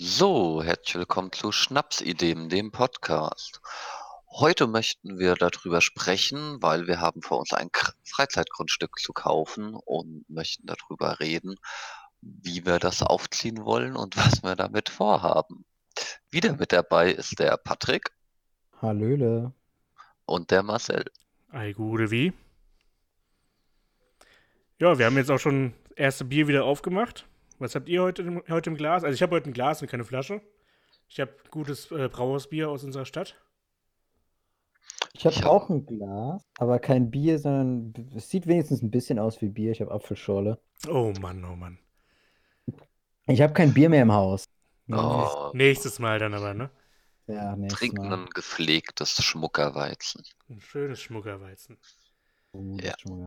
So, herzlich willkommen zu Schnapsideen, dem Podcast. Heute möchten wir darüber sprechen, weil wir haben vor uns ein Freizeitgrundstück zu kaufen und möchten darüber reden, wie wir das aufziehen wollen und was wir damit vorhaben. Wieder mit dabei ist der Patrick Hallöle. und der Marcel. Ei, gute wie. Ja, wir haben jetzt auch schon das erste Bier wieder aufgemacht. Was habt ihr heute, im- heute im Glas? Also ich habe heute ein Glas und keine Flasche. Ich habe gutes äh, Brauhausbier aus unserer Stadt. Ich habe auch ein Glas, aber kein Bier, sondern es sieht wenigstens ein bisschen aus wie Bier. Ich habe Apfelschorle. Oh Mann, oh Mann. Ich habe kein Bier mehr im Haus. Oh, Nächstes Mal dann aber, ne? Ja, nächstes trinken Mal. ein gepflegtes Schmuckerweizen. Ein schönes Schmuckerweizen. Ja. mal-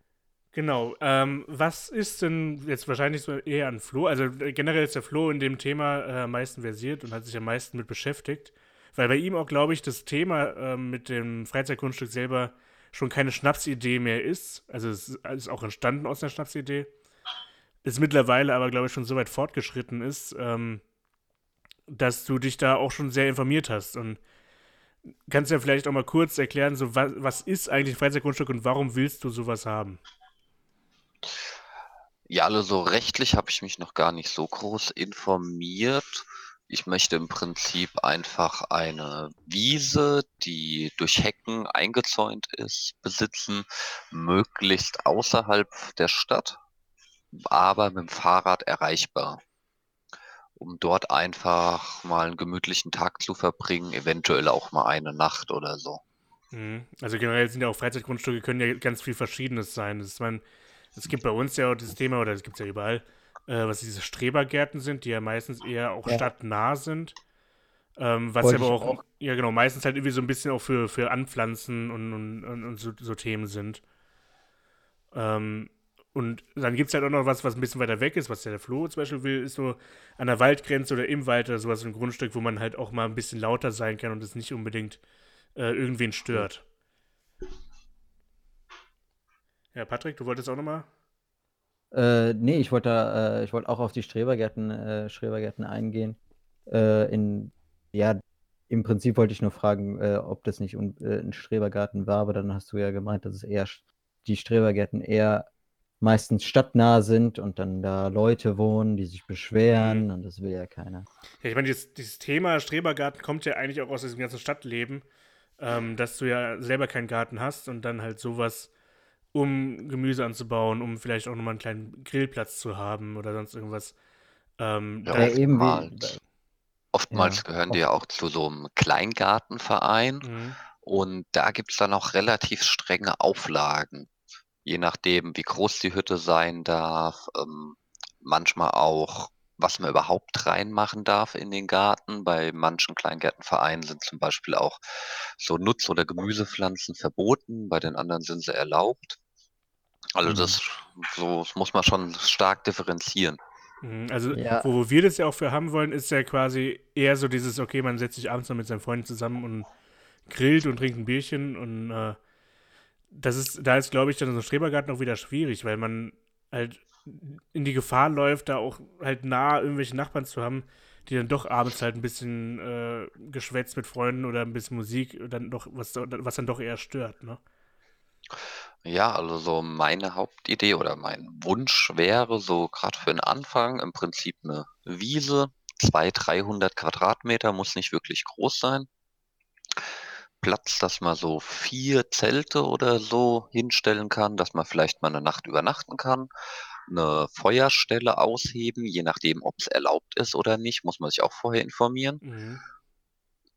Genau. Ähm, was ist denn jetzt wahrscheinlich so eher an Flo? Also äh, generell ist der Flo in dem Thema äh, am meisten versiert und hat sich am meisten mit beschäftigt. Weil bei ihm auch, glaube ich, das Thema ähm, mit dem Freizeitgrundstück selber schon keine Schnapsidee mehr ist. Also es ist ist auch entstanden aus einer Schnapsidee. Ist mittlerweile aber, glaube ich, schon so weit fortgeschritten ist, ähm, dass du dich da auch schon sehr informiert hast. Und kannst ja vielleicht auch mal kurz erklären, so was, was ist eigentlich Freizeitgrundstück und warum willst du sowas haben? Ja, also so rechtlich habe ich mich noch gar nicht so groß informiert. Ich möchte im Prinzip einfach eine Wiese, die durch Hecken eingezäunt ist, besitzen, möglichst außerhalb der Stadt, aber mit dem Fahrrad erreichbar, um dort einfach mal einen gemütlichen Tag zu verbringen, eventuell auch mal eine Nacht oder so. Mhm. Also generell sind ja auch Freizeitgrundstücke, können ja ganz viel Verschiedenes sein. Das ist, man, es gibt bei uns ja auch dieses Thema, oder es gibt es ja überall, äh, was diese Strebergärten sind, die ja meistens eher auch Ja. stadtnah sind. Ähm, was Wollte aber auch, auch. ja genau, meistens halt irgendwie so ein bisschen auch für, für Anpflanzen und, und, und, und so, so Themen sind. Ähm, und dann gibt es halt auch noch was, was ein bisschen weiter weg ist, was ja der Flo zum Beispiel will, ist so an der Waldgrenze oder im Wald oder sowas, ein Grundstück, wo man halt auch mal ein bisschen lauter sein kann und es nicht unbedingt äh, irgendwen stört. Ja, Patrick, du wolltest auch nochmal? Äh, nee, ich wollte äh, ich wollte auch auf die Strebergärten, äh, Strebergärten eingehen. Äh, in, ja, im Prinzip wollte ich nur fragen, äh, ob das nicht un, äh, ein Strebergarten war, aber dann hast du ja gemeint, dass es eher die Strebergärten eher meistens stadtnah sind und dann da Leute wohnen, die sich beschweren und das will ja keiner. Ja, ich meine, dieses, dieses Thema Strebergarten kommt ja eigentlich auch aus diesem ganzen Stadtleben, ähm, dass du ja selber keinen Garten hast und dann halt sowas, um Gemüse anzubauen, um vielleicht auch nochmal einen kleinen Grillplatz zu haben oder sonst irgendwas. Ähm, Ja, oftmals. Oftmals Ja, gehören die ja auch zu so einem Kleingartenverein. Mhm. Und da gibt's dann auch relativ strenge Auflagen, je nachdem, wie groß die Hütte sein darf, ähm, manchmal auch, was man überhaupt reinmachen darf in den Garten. Bei manchen Kleingärtenvereinen sind zum Beispiel auch so Nutz- oder Gemüsepflanzen verboten, bei den anderen sind sie erlaubt. Also Mhm. das, so das muss man schon stark differenzieren. Mhm, Also, Ja. wo, wo wir das ja auch für haben wollen, ist ja quasi eher so dieses, okay, man setzt sich abends noch mit seinen Freunden zusammen und grillt und trinkt ein Bierchen und äh, das ist, da ist, glaube ich, dann so ein Strebergarten auch wieder schwierig, weil man halt in die Gefahr läuft, da auch halt nah irgendwelche Nachbarn zu haben, die dann doch abends halt ein bisschen äh, geschwätzt mit Freunden oder ein bisschen Musik dann doch, was, was dann doch eher stört, ne? Ja, also so meine Hauptidee oder mein Wunsch wäre so gerade für den Anfang im Prinzip eine Wiese, 200, 300 Quadratmeter, muss nicht wirklich groß sein. Platz, dass man so vier Zelte oder so hinstellen kann, dass man vielleicht mal eine Nacht übernachten kann. Eine Feuerstelle ausheben, je nachdem, ob es erlaubt ist oder nicht, muss man sich auch vorher informieren. Mhm.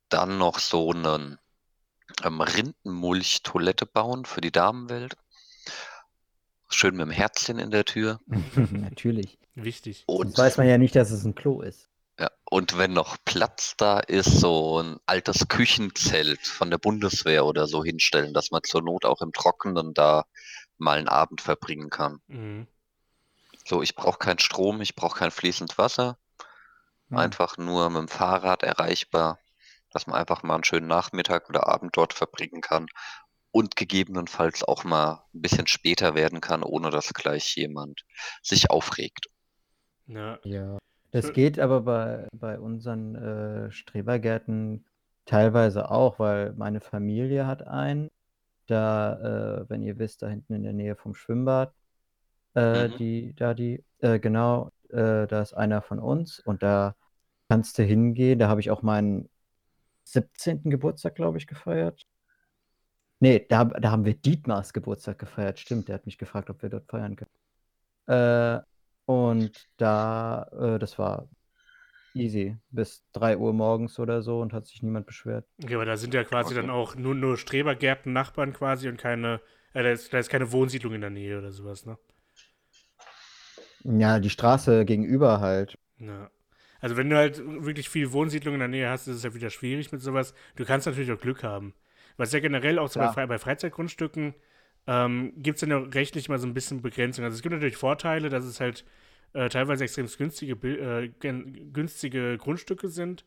Dann noch so einen ähm, Rindenmulch-Toilette bauen für die Damenwelt. Schön mit dem Herzchen in der Tür. Natürlich. Wichtig. Und, Sonst weiß man ja nicht, dass es ein Klo ist. ja, und wenn noch Platz da ist, so ein altes Küchenzelt von der Bundeswehr oder so hinstellen, dass man zur Not auch im Trockenen da mal einen Abend verbringen kann. Mhm. So, ich brauche keinen Strom, ich brauche kein fließend Wasser. Hm. Einfach nur mit dem Fahrrad erreichbar, dass man einfach mal einen schönen Nachmittag oder Abend dort verbringen kann und gegebenenfalls auch mal ein bisschen später werden kann, ohne dass gleich jemand sich aufregt. Ja. Ja. Das geht aber bei, bei unseren äh, Strebergärten teilweise auch, weil meine Familie hat einen. Da, äh, wenn ihr wisst, da hinten in der Nähe vom Schwimmbad, äh, Mhm. die, da die, äh, genau, äh, da ist einer von uns und da kannst du hingehen. Da habe ich auch meinen 17. Geburtstag, glaube ich, gefeiert. Nee, da, da haben wir Dietmars Geburtstag gefeiert. Stimmt, der hat mich gefragt, ob wir dort feiern können. Äh, und da, äh, das war easy. Bis 3 Uhr morgens oder so und hat sich niemand beschwert. Okay, aber da sind ja quasi Okay. dann auch nur, nur Strebergärten, Nachbarn quasi und keine, äh, da, ist, da ist keine Wohnsiedlung in der Nähe oder sowas, ne? Ja, die Straße gegenüber halt. Ja. Also wenn du halt wirklich viel Wohnsiedlung in der Nähe hast, ist es ja wieder schwierig mit sowas. Du kannst natürlich auch Glück haben. Was ja generell auch so bei. Fre bei Freizeitgrundstücken ähm, gibt es dann ja rechtlich mal so ein bisschen Begrenzung. Also es gibt natürlich Vorteile, dass es halt äh, teilweise extrem günstige, äh, günstige Grundstücke sind,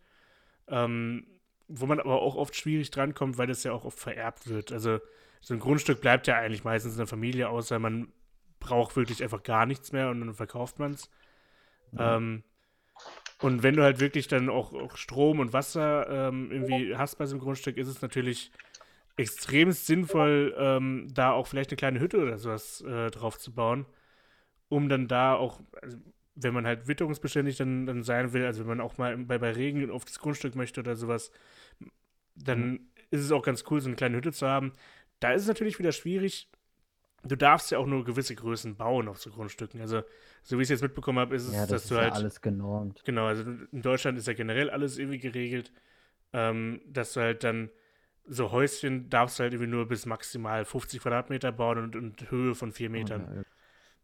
ähm, wo man aber auch oft schwierig drankommt, weil das ja auch oft vererbt wird. Also so ein Grundstück bleibt ja eigentlich meistens in der Familie, außer man braucht wirklich einfach gar nichts mehr und dann verkauft man es. Ja. Ähm, und wenn du halt wirklich dann auch, auch Strom und Wasser ähm, irgendwie hast bei so einem Grundstück, ist es natürlich extrem sinnvoll, ähm, da auch vielleicht eine kleine Hütte oder sowas äh, drauf zu bauen, um dann da auch, also, wenn man halt witterungsbeständig dann, dann sein will, also wenn man auch mal bei, bei Regen auf das Grundstück möchte oder sowas, dann ist es auch ganz cool, so eine kleine Hütte zu haben. Da ist es natürlich wieder schwierig. Du darfst ja auch nur gewisse Größen bauen auf so Grundstücken. Also, so wie ich es jetzt mitbekommen habe, ist es, Ja, das dass ist du ja halt. alles genormt. Genau, also in Deutschland ist ja generell alles irgendwie geregelt, ähm, dass du halt dann so Häuschen darfst du halt irgendwie nur bis maximal 50 Quadratmeter bauen und, und Höhe von 4 Metern. Ja,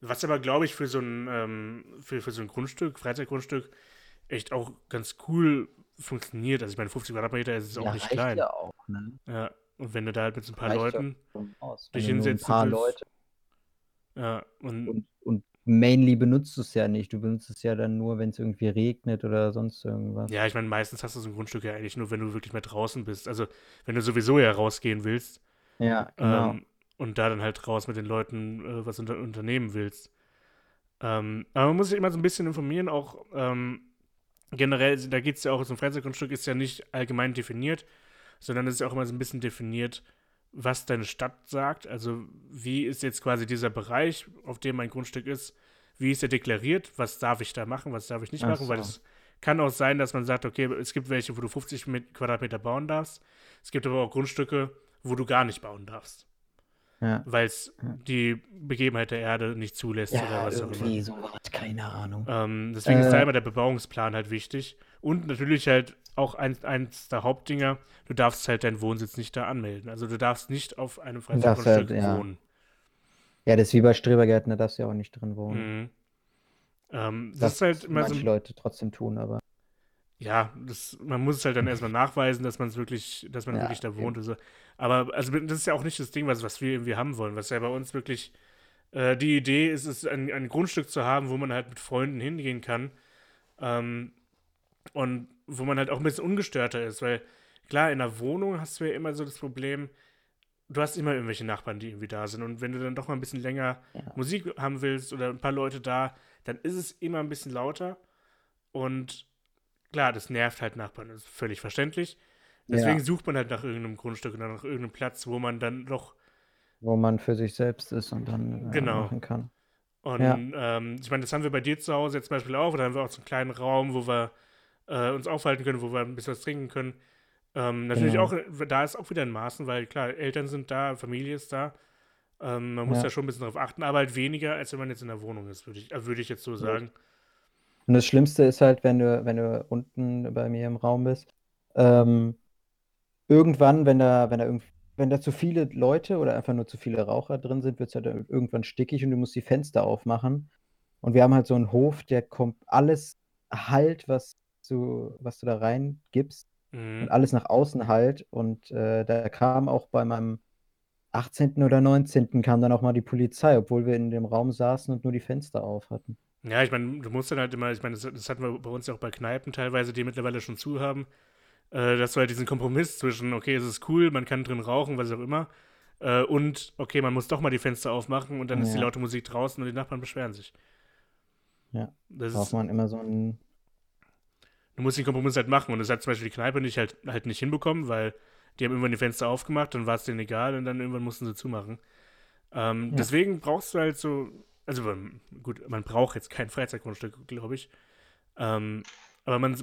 Was aber, glaube ich, für so ein, ähm, für, für so ein Grundstück, Freizeitgrundstück, echt auch ganz cool funktioniert. Also ich meine, 50 Quadratmeter ist auch ja, nicht klein. ja auch, ne? Ja. Und wenn du da halt mit so ein paar Leuten, dich nur ein paar. Leute ja, und und, und mainly benutzt du es ja nicht. Du benutzt es ja dann nur, wenn es irgendwie regnet oder sonst irgendwas. ja, ich meine, meistens hast du so ein Grundstück ja eigentlich nur, wenn du wirklich mehr draußen bist. Also wenn du sowieso ja rausgehen willst. Ja, genau. Ähm, und da dann halt raus mit den Leuten äh, was unter unternehmen willst. Ähm, aber man muss sich immer so ein bisschen informieren, auch ähm, generell, da geht es ja auch, so ein Freizeitgrundstück ist ja nicht allgemein definiert, sondern es ist auch immer so ein bisschen definiert, was deine Stadt sagt. Also wie ist jetzt quasi dieser Bereich, auf dem mein Grundstück ist, wie ist er deklariert, was darf ich da machen, was darf ich nicht Ach machen, weil so. es kann auch sein, dass man sagt, okay, es gibt welche, wo du 50 mit Quadratmeter bauen darfst. Es gibt aber auch Grundstücke, wo du gar nicht bauen darfst Ja, weil es Ja. die Begebenheit der Erde nicht zulässt oder ja was auch immer. sowas. Keine Ahnung. Ähm, deswegen ist da Äh. immer der Bebauungsplan halt wichtig. Und natürlich halt auch ein, eins der Hauptdinger, du darfst halt deinen Wohnsitz nicht da anmelden. Also du darfst nicht auf einem Freizeitgrundstück halt, ja. wohnen. Ja, das ist wie bei Strebergärten, da darfst du ja auch nicht drin wohnen. Mhm. Ähm, das, Das ist halt immer so, manche Leute trotzdem tun, aber ja, das, man muss es halt dann erstmal nachweisen, dass man es wirklich, dass man Ja, wirklich da wohnt. So. Aber also das ist ja auch nicht das Ding, was, was wir irgendwie haben wollen, was ja bei uns wirklich äh, die Idee ist, ist ein, ein Grundstück zu haben, wo man halt mit Freunden hingehen kann. Ähm, und wo man halt auch ein bisschen ungestörter ist, weil klar, in der Wohnung hast du ja immer so das Problem, du hast immer irgendwelche Nachbarn, die irgendwie da sind. Und wenn du dann doch mal ein bisschen länger Ja. Musik haben willst oder ein paar Leute da, dann ist es immer ein bisschen lauter. Und klar, das nervt halt Nachbarn, das ist völlig verständlich. Deswegen Ja. sucht man halt nach irgendeinem Grundstück oder nach irgendeinem Platz, wo man dann doch wo man für sich selbst ist und dann äh, Genau. machen kann. Und Ja. ähm, ich meine, das haben wir bei dir zu Hause jetzt zum Beispiel auch. Da haben wir auch so einen kleinen Raum, wo wir äh, uns aufhalten können, wo wir ein bisschen was trinken können. Ähm, natürlich Genau. auch, äh, da ist auch wieder ein Maßen, weil klar, Eltern sind da, Familie ist da. Ähm, man muss Ja. da schon ein bisschen drauf achten, aber halt weniger, als wenn man jetzt in der Wohnung ist, würde ich, äh, würde ich jetzt so sagen. Und das Schlimmste ist halt, wenn du, wenn du unten bei mir im Raum bist, ähm, irgendwann, wenn da, wenn da irgend, wenn da zu viele Leute oder einfach nur zu viele Raucher drin sind, wird es halt irgendwann stickig und du musst die Fenster aufmachen. Und wir haben halt so einen Hof, der kommt alles halt, was du, was du da reingibst Mhm. und alles nach außen halt. Und äh, da kam auch bei meinem 18. oder 19. kam dann auch mal die Polizei, obwohl wir in dem Raum saßen und nur die Fenster auf hatten. Ja, ich meine, du musst dann halt immer, ich meine, das, das hatten wir bei uns ja auch bei Kneipen teilweise, die mittlerweile schon zu haben, äh, dass du halt diesen Kompromiss zwischen, okay, es ist cool, man kann drin rauchen, was auch immer, äh, und okay, man muss doch mal die Fenster aufmachen und dann ist die Ja. laute Musik draußen und die Nachbarn beschweren sich. Ja. Das braucht ist, man immer so einen du musst den Kompromiss halt machen. Und das hat zum Beispiel die Kneipe nicht halt, halt nicht hinbekommen, weil die haben irgendwann die Fenster aufgemacht, dann war es denen egal und dann irgendwann mussten sie zumachen. Ähm, Ja. Deswegen brauchst du halt so, also gut, man braucht jetzt kein Freizeitgrundstück, glaube ich. Ähm, aber man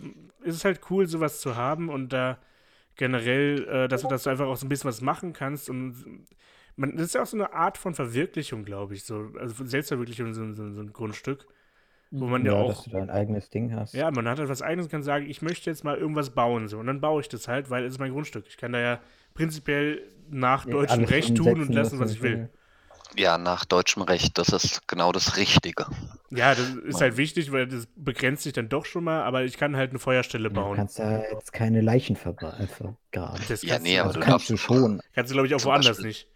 ist es halt cool, sowas zu haben und da generell, äh, dass, du- dass du einfach auch so ein bisschen was machen kannst und man, das ist ja auch so eine Art von Verwirklichung, glaube ich, so, also Selbstverwirklichung, so, so, so ein Grundstück, wo man ja, dass auch, du dein eigenes Ding hast. ja, man hat halt was eigenes und kann sagen, ich möchte jetzt mal irgendwas bauen, so, und dann baue ich das halt, weil es ist mein Grundstück. Ich kann da ja prinzipiell nach Ja, deutschem Recht tun und lassen, was ich will. Ja, nach deutschem Recht, das ist genau das Richtige. Ja, das ist halt wichtig, weil das begrenzt sich dann doch schon mal, aber ich kann halt eine Feuerstelle Du bauen. kannst ja jetzt keine Leichen vergraben. Das Ja, kannst nee, du, aber Also du kannst du schon. kannst du, glaube ich, auch woanders Beispiel- nicht.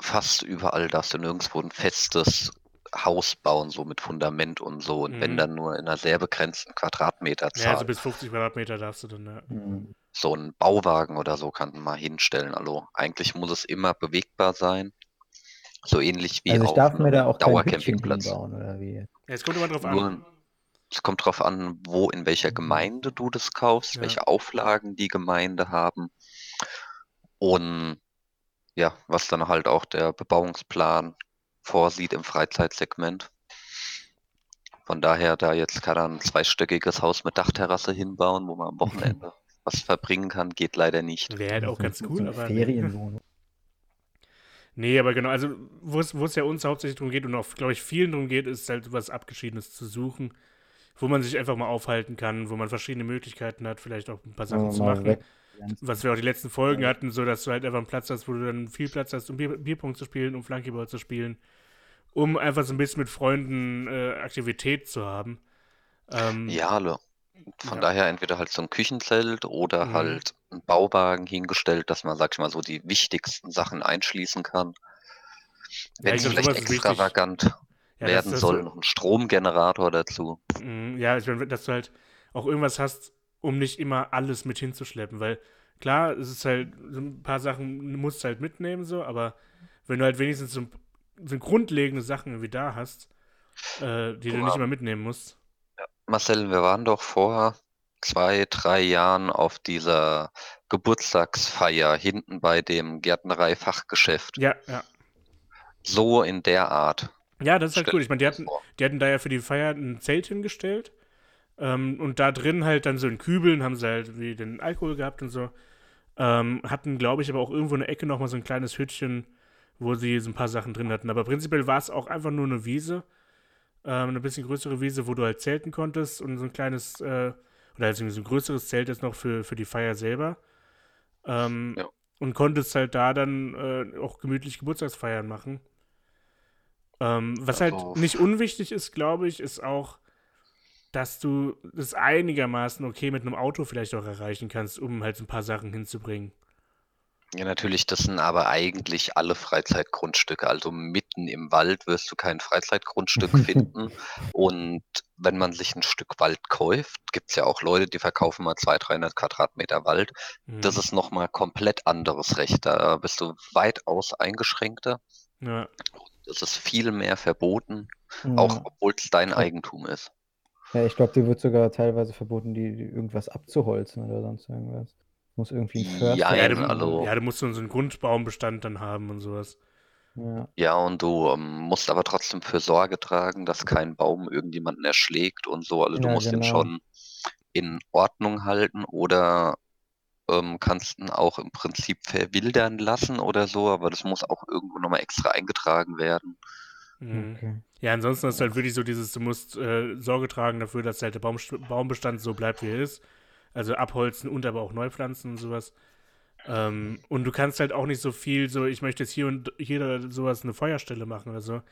Fast überall darfst du nirgendwo ein festes Haus bauen, so mit Fundament und so. Und wenn Mhm. dann nur in einer sehr begrenzten Quadratmeterzahl. Ja, also bis 50 Quadratmeter darfst du dann, ja. Hm. so ein Bauwagen oder so kann man mal hinstellen. Also eigentlich muss es immer bewegbar sein. So ähnlich wie Also ich auf darf mir da auch Dauercampingplatz. bauen, oder wie? Ja, Es kommt immer drauf an. Nur, es kommt drauf an, wo, in welcher Gemeinde du das kaufst, Ja. welche Auflagen die Gemeinde haben und ja, was dann halt auch der Bebauungsplan vorsieht im Freizeitsegment. Von daher da jetzt kann er ein zweistöckiges Haus mit Dachterrasse hinbauen, wo man am Wochenende was verbringen kann, geht leider nicht. Wäre halt auch So- ganz so cool, eine aber. Ferienwohnung. Nee, aber genau, also wo es ja uns hauptsächlich darum geht und auch, glaube ich, vielen darum geht, ist halt was Abgeschiedenes zu suchen, wo man sich einfach mal aufhalten kann, wo man verschiedene Möglichkeiten hat, vielleicht auch ein paar Sachen zu machen. weg. Was wir auch die letzten Folgen hatten, so dass du halt einfach einen Platz hast, wo du dann viel Platz hast, um Bier, Bierpong zu spielen, um Flankyball zu spielen, um einfach so ein bisschen mit Freunden äh, Aktivität zu haben. Ähm, Ja. Von Ja. daher entweder halt so ein Küchenzelt oder Mhm. halt ein Bauwagen hingestellt, dass man, sag ich mal, so die wichtigsten Sachen einschließen kann. Wenn ich es vielleicht wichtig. extravagant ja, dass- werden dass soll, du- noch ein Stromgenerator dazu. Mhm, Ja, ich meine, dass du halt auch irgendwas hast, um nicht immer alles mit hinzuschleppen, weil klar, es ist halt, so ein paar Sachen musst du halt mitnehmen, so, aber wenn du halt wenigstens so, so grundlegende Sachen irgendwie da hast, äh, die du nicht immer mitnehmen musst. Marcel, wir waren doch vor zwei, drei Jahren auf dieser Geburtstagsfeier hinten bei dem Gärtnerei-Fachgeschäft. Ja, ja. So in der Art. Ja, das ist halt cool. Ich meine, die hatten, die hatten da ja für die Feier ein Zelt hingestellt. Ähm, und da drin halt dann so in Kübeln haben sie halt wie den Alkohol gehabt und so. Ähm, hatten, glaube ich, aber auch irgendwo in der Ecke nochmal so ein kleines Hütchen, wo sie so ein paar Sachen drin hatten. Aber prinzipiell war es auch einfach nur eine Wiese. Ähm, eine bisschen größere Wiese, wo du halt zelten konntest und so ein kleines, äh, oder halt so ein größeres Zelt jetzt noch für, für die Feier selber. Ähm, Ja. Und konntest halt da dann äh, auch gemütlich Geburtstagsfeiern machen. Ähm, was Also- halt nicht unwichtig ist, glaube ich, ist auch, dass du das einigermaßen okay mit einem Auto vielleicht auch erreichen kannst, um halt so ein paar Sachen hinzubringen. Ja, natürlich, das sind aber eigentlich alle Freizeitgrundstücke. Also mitten im Wald wirst du kein Freizeitgrundstück finden. Und wenn man sich ein Stück Wald kauft, gibt es ja auch Leute, die verkaufen mal 200, 300 Quadratmeter Wald. Mhm. Das ist nochmal komplett anderes Recht. Da bist du weitaus eingeschränkter. ja. Das ist viel mehr verboten, auch Ja. obwohl es dein Ja. Eigentum ist. Ja, ich glaube, dir wird sogar teilweise verboten, die, die irgendwas abzuholzen oder sonst irgendwas. Muss irgendwie ein Förster Ja, Ja, du, also- ja, du musst so einen Grundbaumbestand dann haben und sowas. Ja. Ja, und du ähm, musst aber trotzdem für Sorge tragen, dass kein Baum irgendjemanden erschlägt und so. Also du Ja, musst ihn genau. schon in Ordnung halten oder ähm, kannst ihn auch im Prinzip verwildern lassen oder so, aber das muss auch irgendwo nochmal extra eingetragen werden. Mhm. Okay. Ja, ansonsten ist halt wirklich so dieses, du musst äh, Sorge tragen dafür, dass halt der Baum, Baumbestand so bleibt, wie er ist. Also abholzen und aber auch neu pflanzen und sowas. Ähm, und du kannst halt auch nicht so viel, so ich möchte jetzt hier und hier oder sowas eine Feuerstelle machen oder so.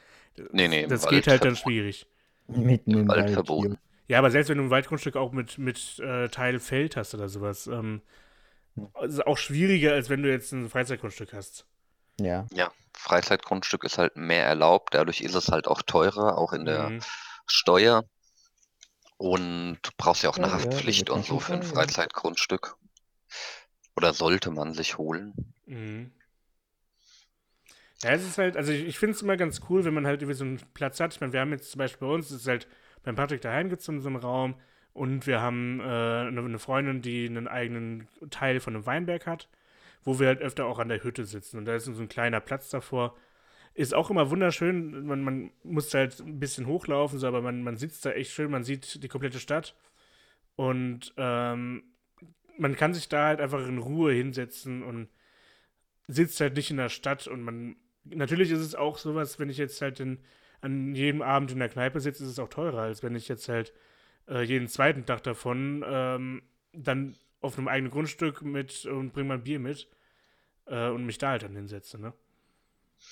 Nee, nee, im Das Wald geht halt dann schwierig. Mitten im Wald Wald. verboten. Ja, aber selbst wenn du ein Waldgrundstück auch mit, mit äh, Teil Feld hast oder sowas, ähm, Hm. ist es auch schwieriger, als wenn du jetzt ein Freizeitgrundstück hast. Ja. Ja, Freizeitgrundstück ist halt mehr erlaubt, dadurch ist es halt auch teurer, auch in der Mhm. Steuer. Und du brauchst ja auch eine Ja, ja, Haftpflicht wird und so für ein. Freizeitgrundstück. Oder sollte man sich holen. Mhm. Ja, es ist halt, also ich, ich finde es immer ganz cool, wenn man halt irgendwie so einen Platz hat. Ich meine, wir haben jetzt zum Beispiel bei uns, es ist halt beim Patrick daheim gibt es so einen Raum Und wir haben äh, eine, eine Freundin, die einen eigenen Teil von einem Weinberg hat, wo wir halt öfter auch an der Hütte sitzen. Und da ist so ein kleiner Platz davor. Ist auch immer wunderschön. Man, man muss halt ein bisschen hochlaufen, so, aber man, man sitzt da echt schön, man sieht die komplette Stadt. Und ähm, man kann sich da halt einfach in Ruhe hinsetzen und sitzt halt nicht in der Stadt. Und man, natürlich ist es auch sowas, wenn ich jetzt halt in, an jedem Abend in der Kneipe sitze, ist es auch teurer, als wenn ich jetzt halt äh, jeden zweiten Tag davon ähm, dann auf einem eigenen Grundstück mit und bringe mein Bier mit äh, und mich da halt dann hinsetze, ne?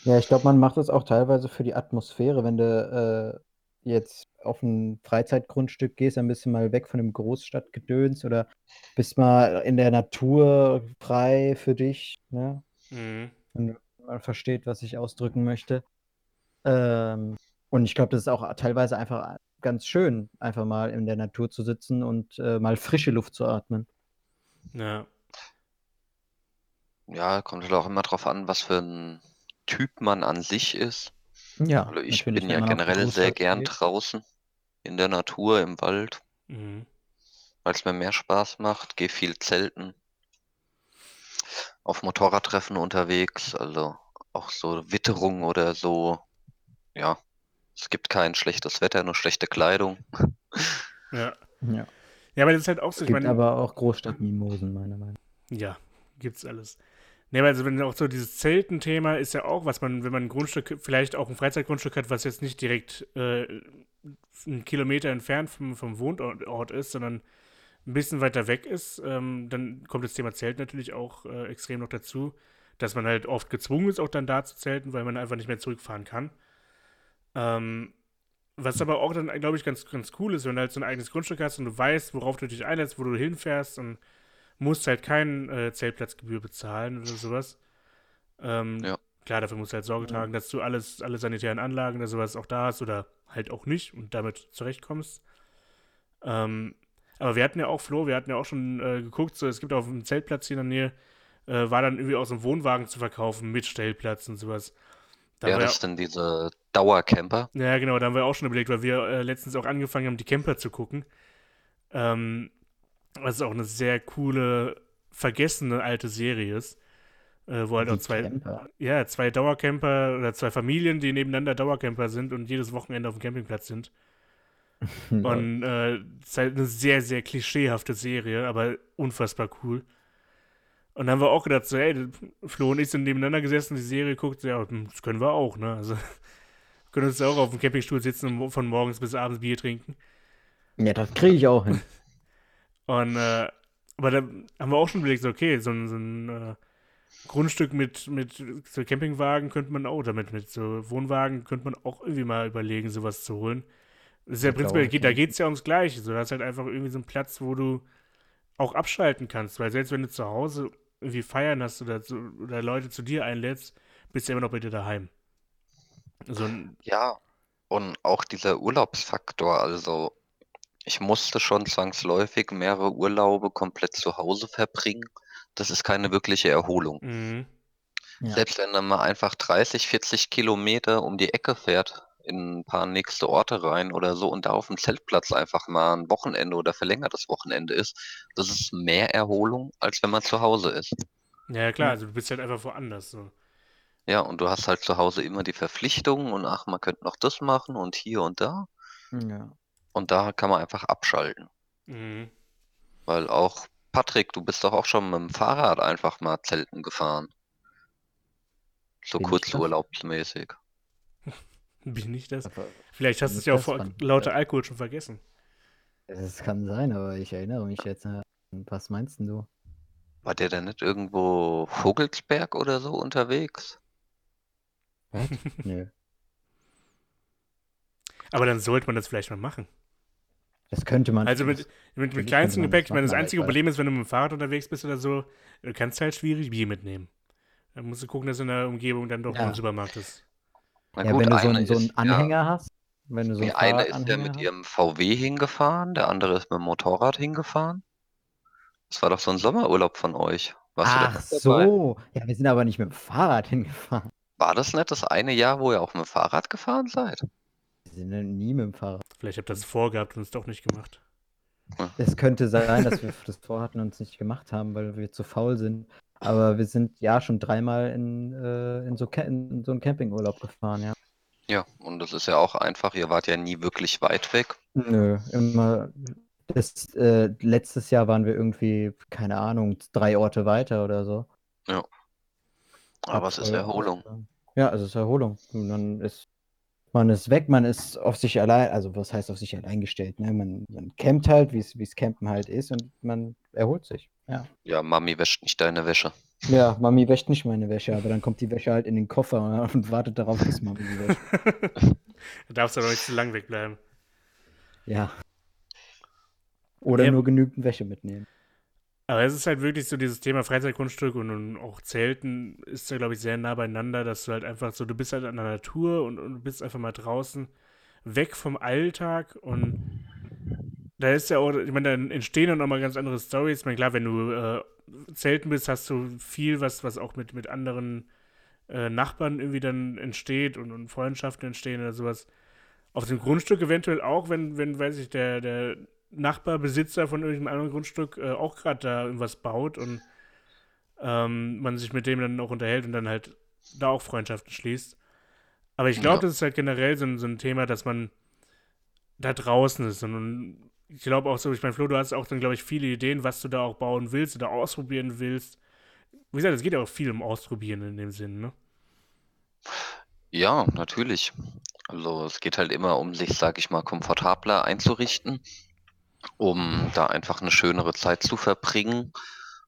Ja, ich glaube, man macht das auch teilweise für die Atmosphäre, wenn du äh, jetzt auf ein Freizeitgrundstück gehst, ein bisschen mal weg von dem Großstadtgedöns oder bist mal in der Natur frei für dich, ne? Mhm. Und man versteht, was ich ausdrücken möchte. Ähm, und ich glaube, das ist auch teilweise einfach ganz schön, einfach mal in der Natur zu sitzen und äh, mal frische Luft zu atmen. Ja. Ja, kommt halt auch immer drauf an, was für ein Typ man an sich ist. Ja, Also ich bin ja generell sehr gern lebt. draußen, in der Natur, im Wald, Mhm. weil es mir mehr Spaß macht. Gehe viel zelten, auf Motorradtreffen unterwegs, also auch so Witterung oder so. Ja, es gibt kein schlechtes Wetter, nur schlechte Kleidung. Ja. Ja. Ja, aber das ist halt auch so, Es ich gibt meine, aber auch Großstadtmimosen, meiner Meinung nach. ja, gibt's alles. Ne, aber also wenn auch so dieses Zelten-Thema ist ja auch, was man, wenn man ein Grundstück, vielleicht auch ein Freizeitgrundstück hat, was jetzt nicht direkt äh, einen Kilometer entfernt vom, vom Wohnort ist, sondern ein bisschen weiter weg ist, ähm, dann kommt das Thema Zelt natürlich auch äh, extrem noch dazu, dass man halt oft gezwungen ist, auch dann da zu zelten, weil man einfach nicht mehr zurückfahren kann. Ähm, was aber auch dann, glaube ich, ganz, ganz cool ist, wenn du halt so ein eigenes Grundstück hast und du weißt, worauf du dich einlässt, wo du hinfährst und musst halt keinen äh, Zeltplatzgebühr bezahlen oder sowas. Ähm, Ja. Klar, dafür musst du halt Sorge tragen, dass du alles, alle sanitären Anlagen oder sowas auch da hast oder halt auch nicht und damit zurechtkommst. Ähm, aber wir hatten ja auch, Flo, wir hatten ja auch schon äh, geguckt, so, es gibt auf dem Zeltplatz hier in der Nähe, äh, war dann irgendwie aus dem Wohnwagen zu verkaufen mit Stellplatz und sowas. Da wir das denn diese Dauercamper? ja, genau, da haben wir auch schon überlegt, weil wir äh, letztens auch angefangen haben, die Camper zu gucken. Ähm, was auch eine sehr coole, vergessene alte Serie ist. Äh, wo halt auch zwei, Camper. ja, zwei Dauercamper oder zwei Familien, die nebeneinander Dauercamper sind und jedes Wochenende auf dem Campingplatz sind. Und äh, es ist halt eine sehr, sehr klischeehafte Serie, aber unfassbar cool. Und dann haben wir auch gedacht, so, ey, Flo und ich sind nebeneinander gesessen, die Serie guckt, ja, hm, das können wir auch, ne? Also, wir können uns auch auf dem Campingstuhl sitzen und von morgens bis abends Bier trinken. Ja, das kriege ich auch hin. Und, äh, aber da haben wir auch schon überlegt, so, okay, so ein, so ein äh, Grundstück mit, mit so Campingwagen könnte man auch, damit mit so Wohnwagen könnte man auch irgendwie mal überlegen, sowas zu holen. Das ist ja prinzipiell, geht, da geht es ja ums Gleiche. So, da hast halt einfach irgendwie so einen Platz, wo du auch abschalten kannst, weil selbst wenn du zu Hause irgendwie feiern hast oder, zu, oder Leute zu dir einlädst, bist du ja immer noch bei dir daheim. So ein, Ja, und auch dieser Urlaubsfaktor, also ich musste schon zwangsläufig mehrere Urlaube komplett zu Hause verbringen. Das ist keine wirkliche Erholung. mhm. Ja. Selbst wenn man mal einfach 30, 40 Kilometer um die Ecke fährt, in ein paar nächste Orte rein oder so und da auf dem Zeltplatz einfach mal ein Wochenende oder verlängertes Wochenende ist, das ist mehr Erholung, als wenn man zu Hause ist. Ja, klar, also du bist halt einfach woanders. So. Ja, und du hast halt zu Hause immer die Verpflichtungen und ach, man könnte noch das machen und hier und da. Ja. Und da kann man einfach abschalten. Mhm. Weil auch, Patrick, du bist doch auch schon mit dem Fahrrad einfach mal Zelten gefahren. So Bin ich das? kurzurlaubsmäßig. Bin ich das? Aber Vielleicht hast du es ja auch das vor lauter Ja. Alkohol schon vergessen. Es kann sein, aber ich erinnere mich jetzt. äh, Was meinst denn du? War der denn nicht irgendwo Vogelsberg oder so unterwegs? Nö. Aber dann sollte man das vielleicht mal machen. Das könnte man. Also mit, mit, mit kleinstem Gepäck, das ich meine, das einzige Problem ist, wenn du mit dem Fahrrad unterwegs bist oder so, du kannst halt schwierig Bier mitnehmen. Dann musst du gucken, dass in der Umgebung dann doch Ja. mal ein Supermarkt ist. Na ja, gut, wenn du so eine einen, so einen ist ja, Anhänger hast, wenn du so einen die eine ist ja Fahrradanhänger mit hast. ihrem VW hingefahren, der andere ist mit dem Motorrad hingefahren. Das war doch so ein Sommerurlaub von euch. Warst du Ach so. Ja, wir sind aber nicht mit dem Fahrrad hingefahren. War das nicht das eine Jahr, wo ihr auch mit dem Fahrrad gefahren seid? Wir sind ja nie mit dem Fahrrad. Vielleicht habt ihr das vorgehabt und es doch nicht gemacht. es könnte sein, dass wir das vorhatten und es nicht gemacht haben, weil wir zu faul sind. Aber wir sind ja schon dreimal in, äh, in, so, in so einen Campingurlaub gefahren, ja. Ja, und das ist ja auch einfach. Ihr wart ja nie wirklich weit weg. Nö, immer. Das, äh, letztes Jahr waren wir irgendwie, keine Ahnung, drei Orte weiter oder so. Ja. Aber es ist Erholung. Ja, es ist Erholung. Und dann ist man ist weg, man ist auf sich allein, also was heißt auf sich allein gestellt, ne? Man, man campt halt, wie es Campen halt ist und man erholt sich. Ja. Ja, Mami wäscht nicht deine Wäsche. Ja, Mami wäscht nicht meine Wäsche, aber dann kommt die Wäsche halt in den Koffer und wartet darauf, bis Mami die wäscht. da darfst du aber nicht zu lang wegbleiben. Ja. Oder ja. nur genügend Wäsche mitnehmen. Aber es ist halt wirklich so dieses Thema Freizeitgrundstück und, und auch Zelten ist da, glaube ich, sehr nah beieinander, dass du halt einfach so, du bist halt an der Natur und, und bist einfach mal draußen, weg vom Alltag und da ist ja auch, ich meine, dann entstehen dann nochmal ganz andere Stories. Ich meine, klar, wenn du äh, Zelten bist, hast du viel, was, was auch mit, mit anderen äh, Nachbarn irgendwie dann entsteht und, und Freundschaften entstehen oder sowas. Auf dem Grundstück eventuell auch, wenn, wenn, weiß ich, der, der Nachbarbesitzer von irgendeinem anderen Grundstück äh, auch gerade da irgendwas baut und ähm, man sich mit dem dann auch unterhält und dann halt da auch Freundschaften schließt. Aber ich glaube, ja. das ist halt generell so, so, ein Thema, dass man da draußen ist. Und ich glaube auch so, ich meine, Flo, du hast auch dann, glaube ich, viele Ideen, was du da auch bauen willst oder ausprobieren willst. Wie gesagt, es geht ja auch viel um Ausprobieren in dem Sinn, ne? Ja, natürlich. Also es geht halt immer um sich, sag ich mal, komfortabler einzurichten um da einfach eine schönere Zeit zu verbringen.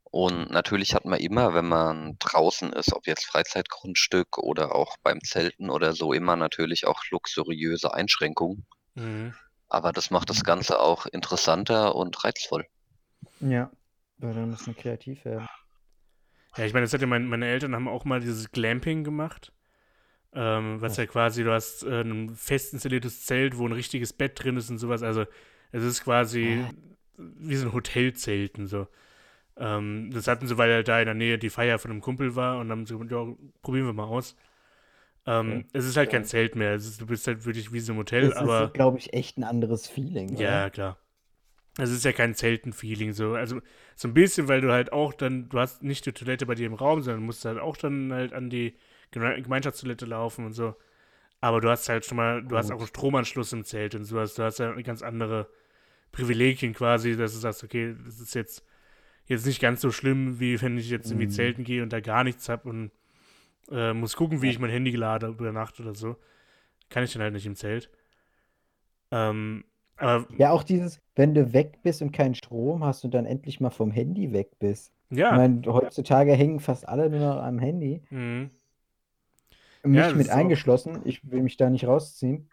Und natürlich hat man immer, wenn man draußen ist, ob jetzt Freizeitgrundstück oder auch beim Zelten oder so, immer natürlich auch luxuriöse Einschränkungen. Mhm. Aber das macht das Ganze auch interessanter und reizvoll. Ja, weil dann muss man kreativ werden. Ja, ich meine, das hatte mein, meine Eltern haben auch mal dieses Glamping gemacht. Ähm, was ja quasi, du hast äh, ein fest installiertes Zelt, wo ein richtiges Bett drin ist und sowas. Also es ist quasi wie so ein Hotelzelten so. Ähm, das hatten sie, weil halt da in der Nähe die Feier von einem Kumpel war und dann haben sie gesagt, ja, probieren wir mal aus. Ähm, okay. Es ist halt kein Zelt mehr. Ist, du bist halt wirklich wie so ein Hotel, das aber. ist, glaube ich, echt ein anderes Feeling. Oder? Ja, klar. Es ist ja kein Zelten-Feeling so. Also so ein bisschen, weil du halt auch dann, du hast nicht die Toilette bei dir im Raum, sondern musst halt auch dann halt an die Gemeinschaftstoilette laufen und so. Aber du hast halt schon mal, du Gut. hast auch einen Stromanschluss im Zelt und sowas. Du hast ja ganz andere Privilegien quasi, dass du sagst, okay, das ist jetzt, jetzt nicht ganz so schlimm, wie wenn ich jetzt irgendwie mhm. Zelten gehe und da gar nichts habe und äh, muss gucken, wie ich mein Handy lade über Nacht oder so. Kann ich dann halt nicht im Zelt. Ähm, aber ja, auch dieses, wenn du weg bist und keinen Strom hast und dann endlich mal vom Handy weg bist. Ja. Ich meine, heutzutage hängen fast alle nur noch am Handy. Mhm. Mich ja, mit eingeschlossen. Ich will mich da nicht rausziehen.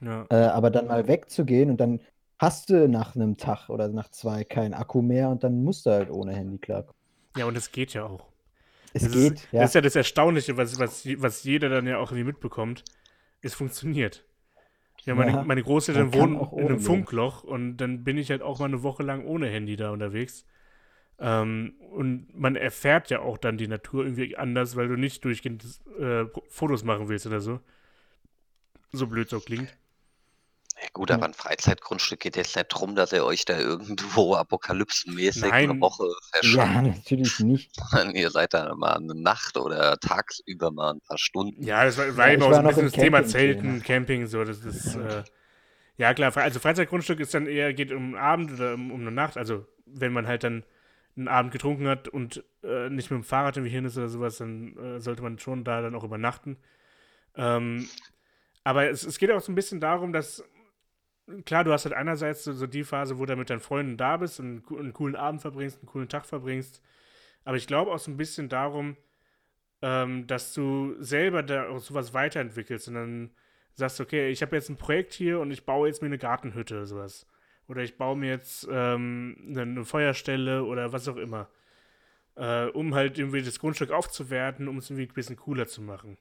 Ja. Äh, aber dann mal wegzugehen und dann hast du nach einem Tag oder nach zwei keinen Akku mehr und dann musst du halt ohne Handy klarkommen. Ja, und es geht ja auch. Es das geht, ist, ja. Das ist ja das Erstaunliche, was, was, was jeder dann ja auch irgendwie mitbekommt. Es funktioniert. Ja, meine, ja, meine Großeltern wohnen in einem Funkloch und dann bin ich halt auch mal eine Woche lang ohne Handy da unterwegs. Ähm, und man erfährt ja auch dann die Natur irgendwie anders, weil du nicht durchgehend äh, Fotos machen willst oder so. So blöd so klingt. Ja, gut, aber ein Freizeitgrundstück geht jetzt nicht darum, dass ihr euch da irgendwo apokalypsenmäßig Nein. eine Woche verschafft. Ja, natürlich nicht. ihr seid da mal eine Nacht oder tagsüber mal ein paar Stunden. Ja, das war, war ja, eben auch so ein bisschen das Thema Zelten, Camping, so. Das ist, äh, ja klar, also Freizeitgrundstück ist dann eher, geht um Abend oder um, um eine Nacht. Also, wenn man halt dann einen Abend getrunken hat und äh, nicht mit dem Fahrrad irgendwie hin ist oder sowas, dann äh, sollte man schon da dann auch übernachten. Ähm, aber es, es, geht auch so ein bisschen darum, dass, klar, du hast halt einerseits so, so die Phase, wo du mit deinen Freunden da bist und einen coolen Abend verbringst, einen coolen Tag verbringst. Aber ich glaube auch so ein bisschen darum, ähm, dass du selber da auch sowas weiterentwickelst und dann sagst, okay, ich habe jetzt ein Projekt hier und ich baue jetzt mir eine Gartenhütte oder sowas. Oder ich baue mir jetzt ähm, eine Feuerstelle oder was auch immer. Äh, um halt irgendwie das Grundstück aufzuwerten, um es irgendwie ein bisschen cooler zu machen.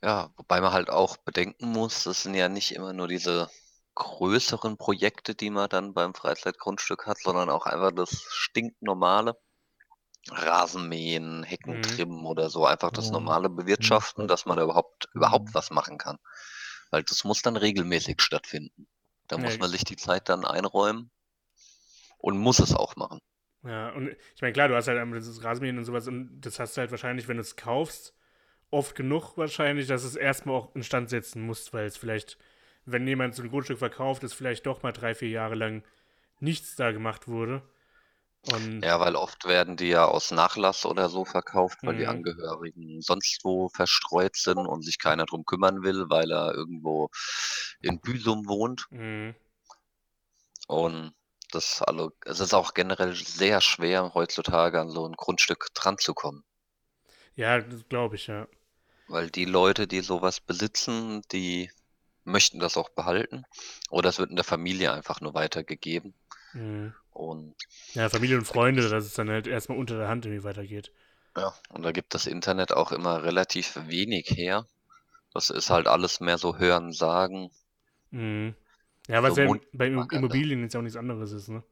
Ja, wobei man halt auch bedenken muss, das sind ja nicht immer nur diese größeren Projekte, die man dann beim Freizeitgrundstück hat, sondern auch einfach das stinknormale Rasenmähen, Heckentrimmen mhm. oder so, einfach das normale Bewirtschaften, dass man da überhaupt überhaupt was machen kann. Weil das muss dann regelmäßig stattfinden Da Ja, muss man sich die Zeit dann einräumen und muss es auch machen. Ja, und ich meine, klar, du hast halt einmal dieses Rasenmähen und sowas und das hast du halt wahrscheinlich, wenn du es kaufst, oft genug wahrscheinlich, dass es erstmal auch instand setzen musst, weil es vielleicht, wenn jemand so ein Grundstück verkauft, ist vielleicht doch mal drei, vier Jahre lang nichts da gemacht wurde. Und Ja, weil oft werden die ja aus Nachlass oder so verkauft, weil die Mhm. Angehörigen sonst wo verstreut sind und sich keiner drum kümmern will, weil er irgendwo in Büsum wohnt. mh, Und das also, es ist auch generell sehr schwer, heutzutage an so ein Grundstück dranzukommen. ja, das glaube ich, ja. Weil die Leute, die sowas besitzen, die möchten das auch behalten. Oder es wird in der Familie einfach nur weitergegeben. Mhm. Und Ja, Familie und Freunde, dass es dann halt erstmal unter der Hand irgendwie weitergeht. ja, und da gibt das Internet auch immer relativ wenig her. Das ist halt alles mehr so Hören, Sagen. Mhm. Ja, was So ja bei. Immobilien jetzt auch nichts anderes ist, ne?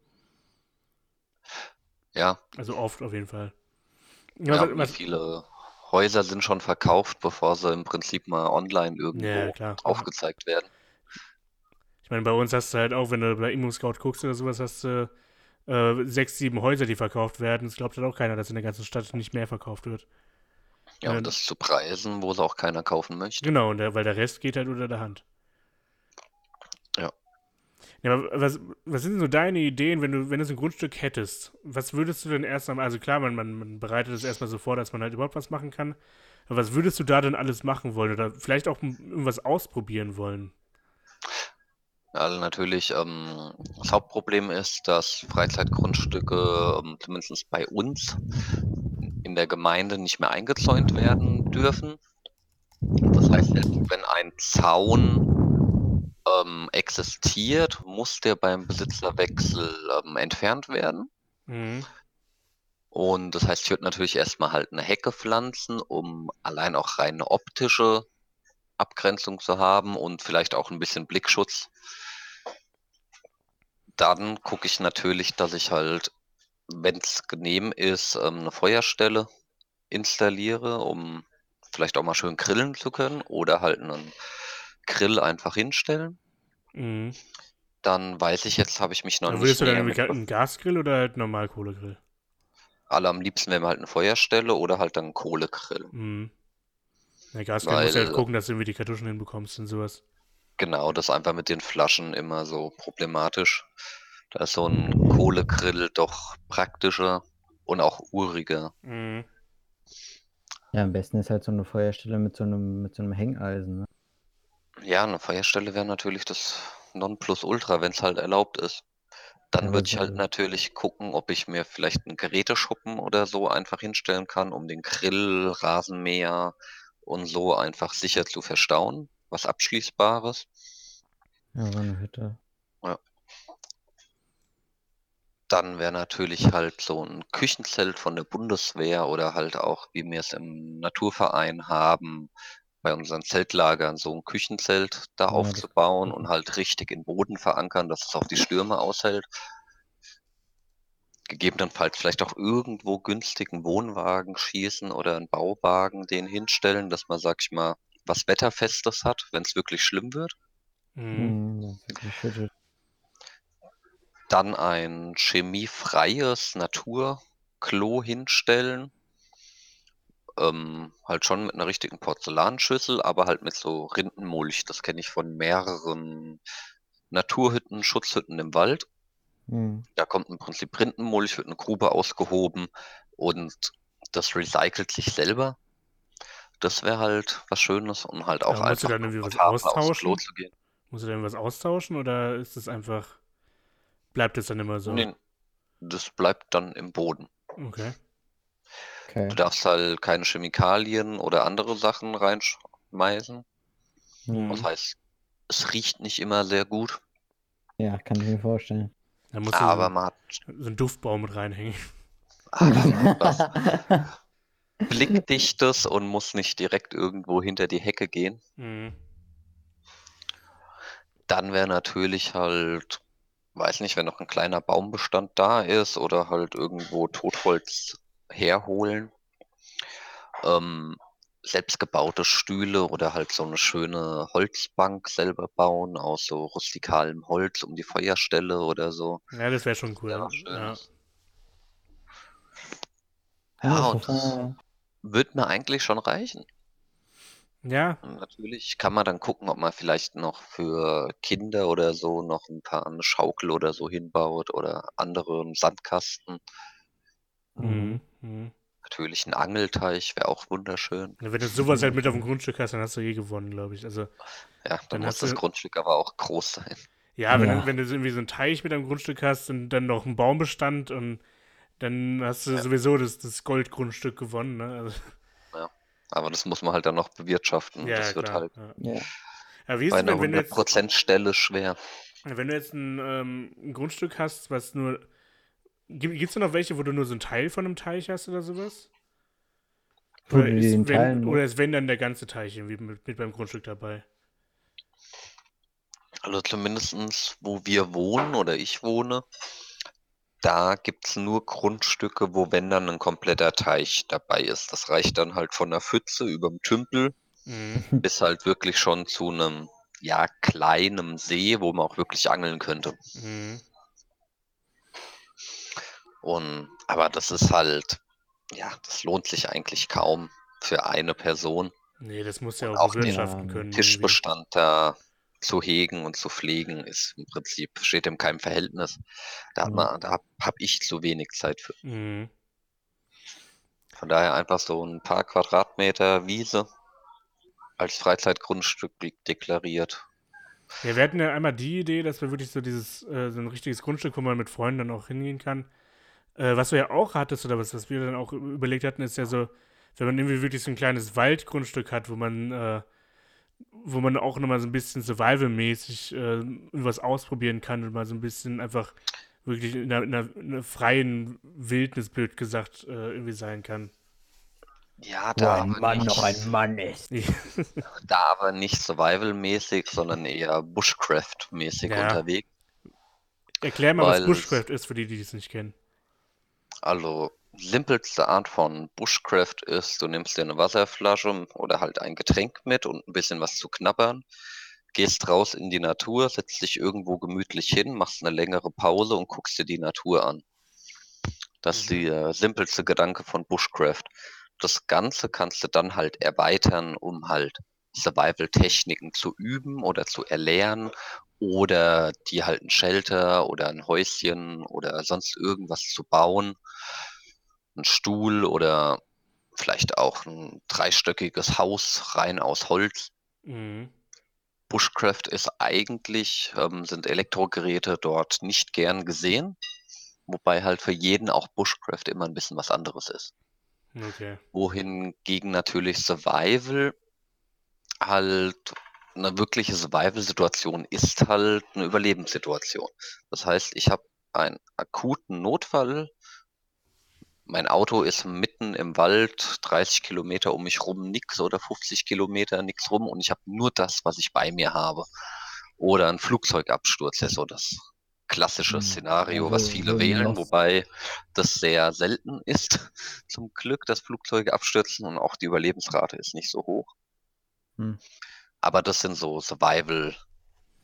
Ja, Also oft auf jeden Fall. Ja, ja, was, viele Häuser sind schon verkauft, bevor sie im Prinzip mal online irgendwo ja, aufgezeigt werden. Ich meine, bei uns hast du halt auch, wenn du bei Immo-Scout guckst oder sowas, hast du äh, sechs, sieben Häuser, die verkauft werden. Es glaubt halt auch keiner, dass in der ganzen Stadt nicht mehr verkauft wird. Ja, und das zu Preisen, wo es auch keiner kaufen möchte. Genau, und der, weil der Rest geht halt unter der Hand. Ja. Ja, aber was, was sind denn so deine Ideen, wenn du, wenn du so ein Grundstück hättest? Was würdest du denn erst einmal, also klar, man, man, man bereitet es erstmal so vor, dass man halt überhaupt was machen kann. Aber was würdest du da denn alles machen wollen? Oder vielleicht auch irgendwas ausprobieren wollen? Also natürlich, ähm, das Hauptproblem ist, dass Freizeitgrundstücke, ähm, zumindest bei uns, in der Gemeinde nicht mehr eingezäunt werden dürfen. Das heißt, wenn ein Zaun ähm, existiert, muss der beim Besitzerwechsel ähm, entfernt werden. Mhm. Und das heißt, ich würde natürlich erstmal halt eine Hecke pflanzen, um allein auch rein eine optische Abgrenzung zu haben und vielleicht auch ein bisschen Blickschutz. Dann gucke ich natürlich, dass ich halt, wenn es genehm ist, ähm, eine Feuerstelle installiere, um vielleicht auch mal schön grillen zu können oder halt einen Grill einfach hinstellen. Mhm. Dann weiß ich jetzt, habe ich mich noch Aber nicht würdest du dann einen Gasgrill oder halt einen Normalkohlegrill? alle am liebsten wäre halt eine Feuerstelle oder halt dann einen Kohlegrill. Mhm. Der Gasgrill musst du halt Weil- gucken, dass du irgendwie die Kartuschen hinbekommst und sowas. Genau, das ist einfach mit den Flaschen immer so problematisch. Da ist so ein Kohlegrill doch praktischer und auch uriger. Mhm. Ja, am besten ist halt so eine Feuerstelle mit so einem, mit so einem Hängeisen. Ne? Ja, eine Feuerstelle wäre natürlich das Nonplusultra, wenn es halt erlaubt ist. Dann Ja, würde ich halt natürlich gucken, ob ich mir vielleicht einen Geräteschuppen oder so einfach hinstellen kann, um den Grill, Rasenmäher und so einfach sicher zu verstauen. Was Abschließbares. Ja, so eine Hütte. Dann wäre natürlich halt so ein Küchenzelt von der Bundeswehr oder halt auch, wie wir es im Naturverein haben, bei unseren Zeltlagern so ein Küchenzelt da Ja, aufzubauen und halt richtig in Boden verankern, dass es auch die Stürme aushält. Gegebenenfalls vielleicht auch irgendwo günstigen Wohnwagen schießen oder einen Bauwagen den hinstellen, dass man, sag ich mal, was Wetterfestes hat, wenn es wirklich schlimm wird. Mhm. Mhm, dann ein chemiefreies Naturklo hinstellen. Ähm, halt schon mit einer richtigen Porzellanschüssel, aber halt mit so Rindenmulch. Das kenne ich von mehreren Naturhütten, Schutzhütten im Wald. Mhm. Da kommt im Prinzip Rindenmulch, wird eine Grube ausgehoben und das recycelt sich selber. Das wäre halt was Schönes und halt auch Aber musst du einfach dann irgendwie was austauschen? Klo zu gehen. Musst du denn was austauschen oder ist es einfach, bleibt es dann immer so? Nee, das bleibt dann im Boden. Okay. Okay. Du darfst halt keine Chemikalien oder andere Sachen reinschmeißen. Mhm. Das heißt, es riecht nicht immer sehr gut, Ja, kann ich mir vorstellen. Da musst du aber so, man hat so einen Duftbaum mit reinhängen. was blickdichtes und muss nicht direkt irgendwo hinter die Hecke gehen. Mhm. Dann wäre natürlich halt, weiß nicht, wenn noch ein kleiner Baumbestand da ist oder halt irgendwo Totholz herholen. Ähm, selbstgebaute Stühle oder halt so eine schöne Holzbank selber bauen aus so rustikalem Holz um die Feuerstelle oder so. Ja, das wäre schon cool. Ja. Ja, Ja, das und das wird mir eigentlich schon reichen. ja, Und natürlich kann man dann gucken, ob man vielleicht noch für Kinder oder so noch ein paar eine Schaukel oder so hinbaut oder andere Sandkasten. Mhm. Mhm. Natürlich ein Angelteich wäre auch wunderschön. Wenn du sowas halt mit auf dem Grundstück hast, dann hast du eh gewonnen, glaube ich. Also, Ja, Dann dann muss hast das du- Grundstück aber auch groß sein. ja, wenn, Ja. Du, wenn du so irgendwie so einen Teich mit am Grundstück hast und dann noch einen Baumbestand und dann hast du Ja. sowieso das, das Goldgrundstück gewonnen, ne? Also, Aber das muss man halt dann noch bewirtschaften. ja, Das wird klar. halt Ja. ja. Ja, wie ist bei einer denn, wenn du jetzt, 100% Stelle schwer. wenn du jetzt ein, ähm, ein Grundstück hast, was nur. Gibt es da noch welche, wo du nur so einen Teil von einem Teich hast oder sowas? Oder ist, den wenn, teilen oder ist wenn dann der ganze Teich irgendwie mit, mit beim Grundstück dabei? Also zumindestens, wo wir wohnen oder ich wohne, da gibt's nur Grundstücke, wo wenn dann ein kompletter Teich dabei ist. Das reicht dann halt von der Pfütze überm Tümpel Mhm. bis halt wirklich schon zu einem, ja, kleinen See, wo man auch wirklich angeln könnte. Mhm. Und aber das ist halt, ja, das lohnt sich eigentlich kaum für eine Person, Nee, das muss ja Und auch auch den bewirtschaften können. irgendwie. Tischbestand da zu hegen und zu pflegen, ist im Prinzip, steht in keinem Verhältnis. Da hat Mhm. man, da habe hab ich zu wenig Zeit für. Mhm. Von daher einfach so ein paar Quadratmeter Wiese als Freizeitgrundstück de- deklariert. Ja, wir hatten ja einmal die Idee, dass wir wirklich so dieses, äh, so ein richtiges Grundstück, wo man mit Freunden dann auch hingehen kann. Äh, was du ja auch hattest oder was, was wir dann auch überlegt hatten, ist ja so, wenn man irgendwie wirklich so ein kleines Waldgrundstück hat, wo man, äh, wo man auch nochmal so ein bisschen survival-mäßig äh, was ausprobieren kann und mal so ein bisschen einfach wirklich in einer, in einer, in einer freien Wildnis, blöd gesagt, äh, irgendwie sein kann. Ja, Wo da ein aber Mann nicht, noch ein Mann ist. da aber nicht Survival-mäßig, sondern eher Bushcraft-mäßig Ja. unterwegs. Erklär mal, was Bushcraft ist, für die, die es nicht kennen. Also simpelste Art von Bushcraft ist, du nimmst dir eine Wasserflasche oder halt ein Getränk mit und ein bisschen was zu knabbern, gehst raus in die Natur, setzt dich irgendwo gemütlich hin, machst eine längere Pause und guckst dir die Natur an. Das ist Mhm. der simpelste Gedanke von Bushcraft. Das Ganze kannst du dann halt erweitern, um halt Survival-Techniken zu üben oder zu erlernen oder dir halt ein Shelter oder ein Häuschen oder sonst irgendwas zu bauen. Ein Stuhl oder vielleicht auch ein dreistöckiges Haus rein aus Holz. Mhm. Bushcraft ist eigentlich, ähm, sind Elektrogeräte dort nicht gern gesehen, wobei halt für jeden auch Bushcraft immer ein bisschen was anderes ist. Okay. Wohingegen natürlich Survival halt eine wirkliche Survival-Situation ist halt eine Überlebenssituation. Das heißt, ich habe einen akuten Notfall. Mein Auto ist mitten im Wald, 30 Kilometer um mich rum, nix oder 50 Kilometer, nix rum und ich habe nur das, was ich bei mir habe. Oder ein Flugzeugabsturz ist so das klassische Hm, Szenario, was viele wählen, wobei das sehr selten ist, zum Glück, dass Flugzeuge abstürzen und auch die Überlebensrate ist nicht so hoch. Hm. Aber das sind so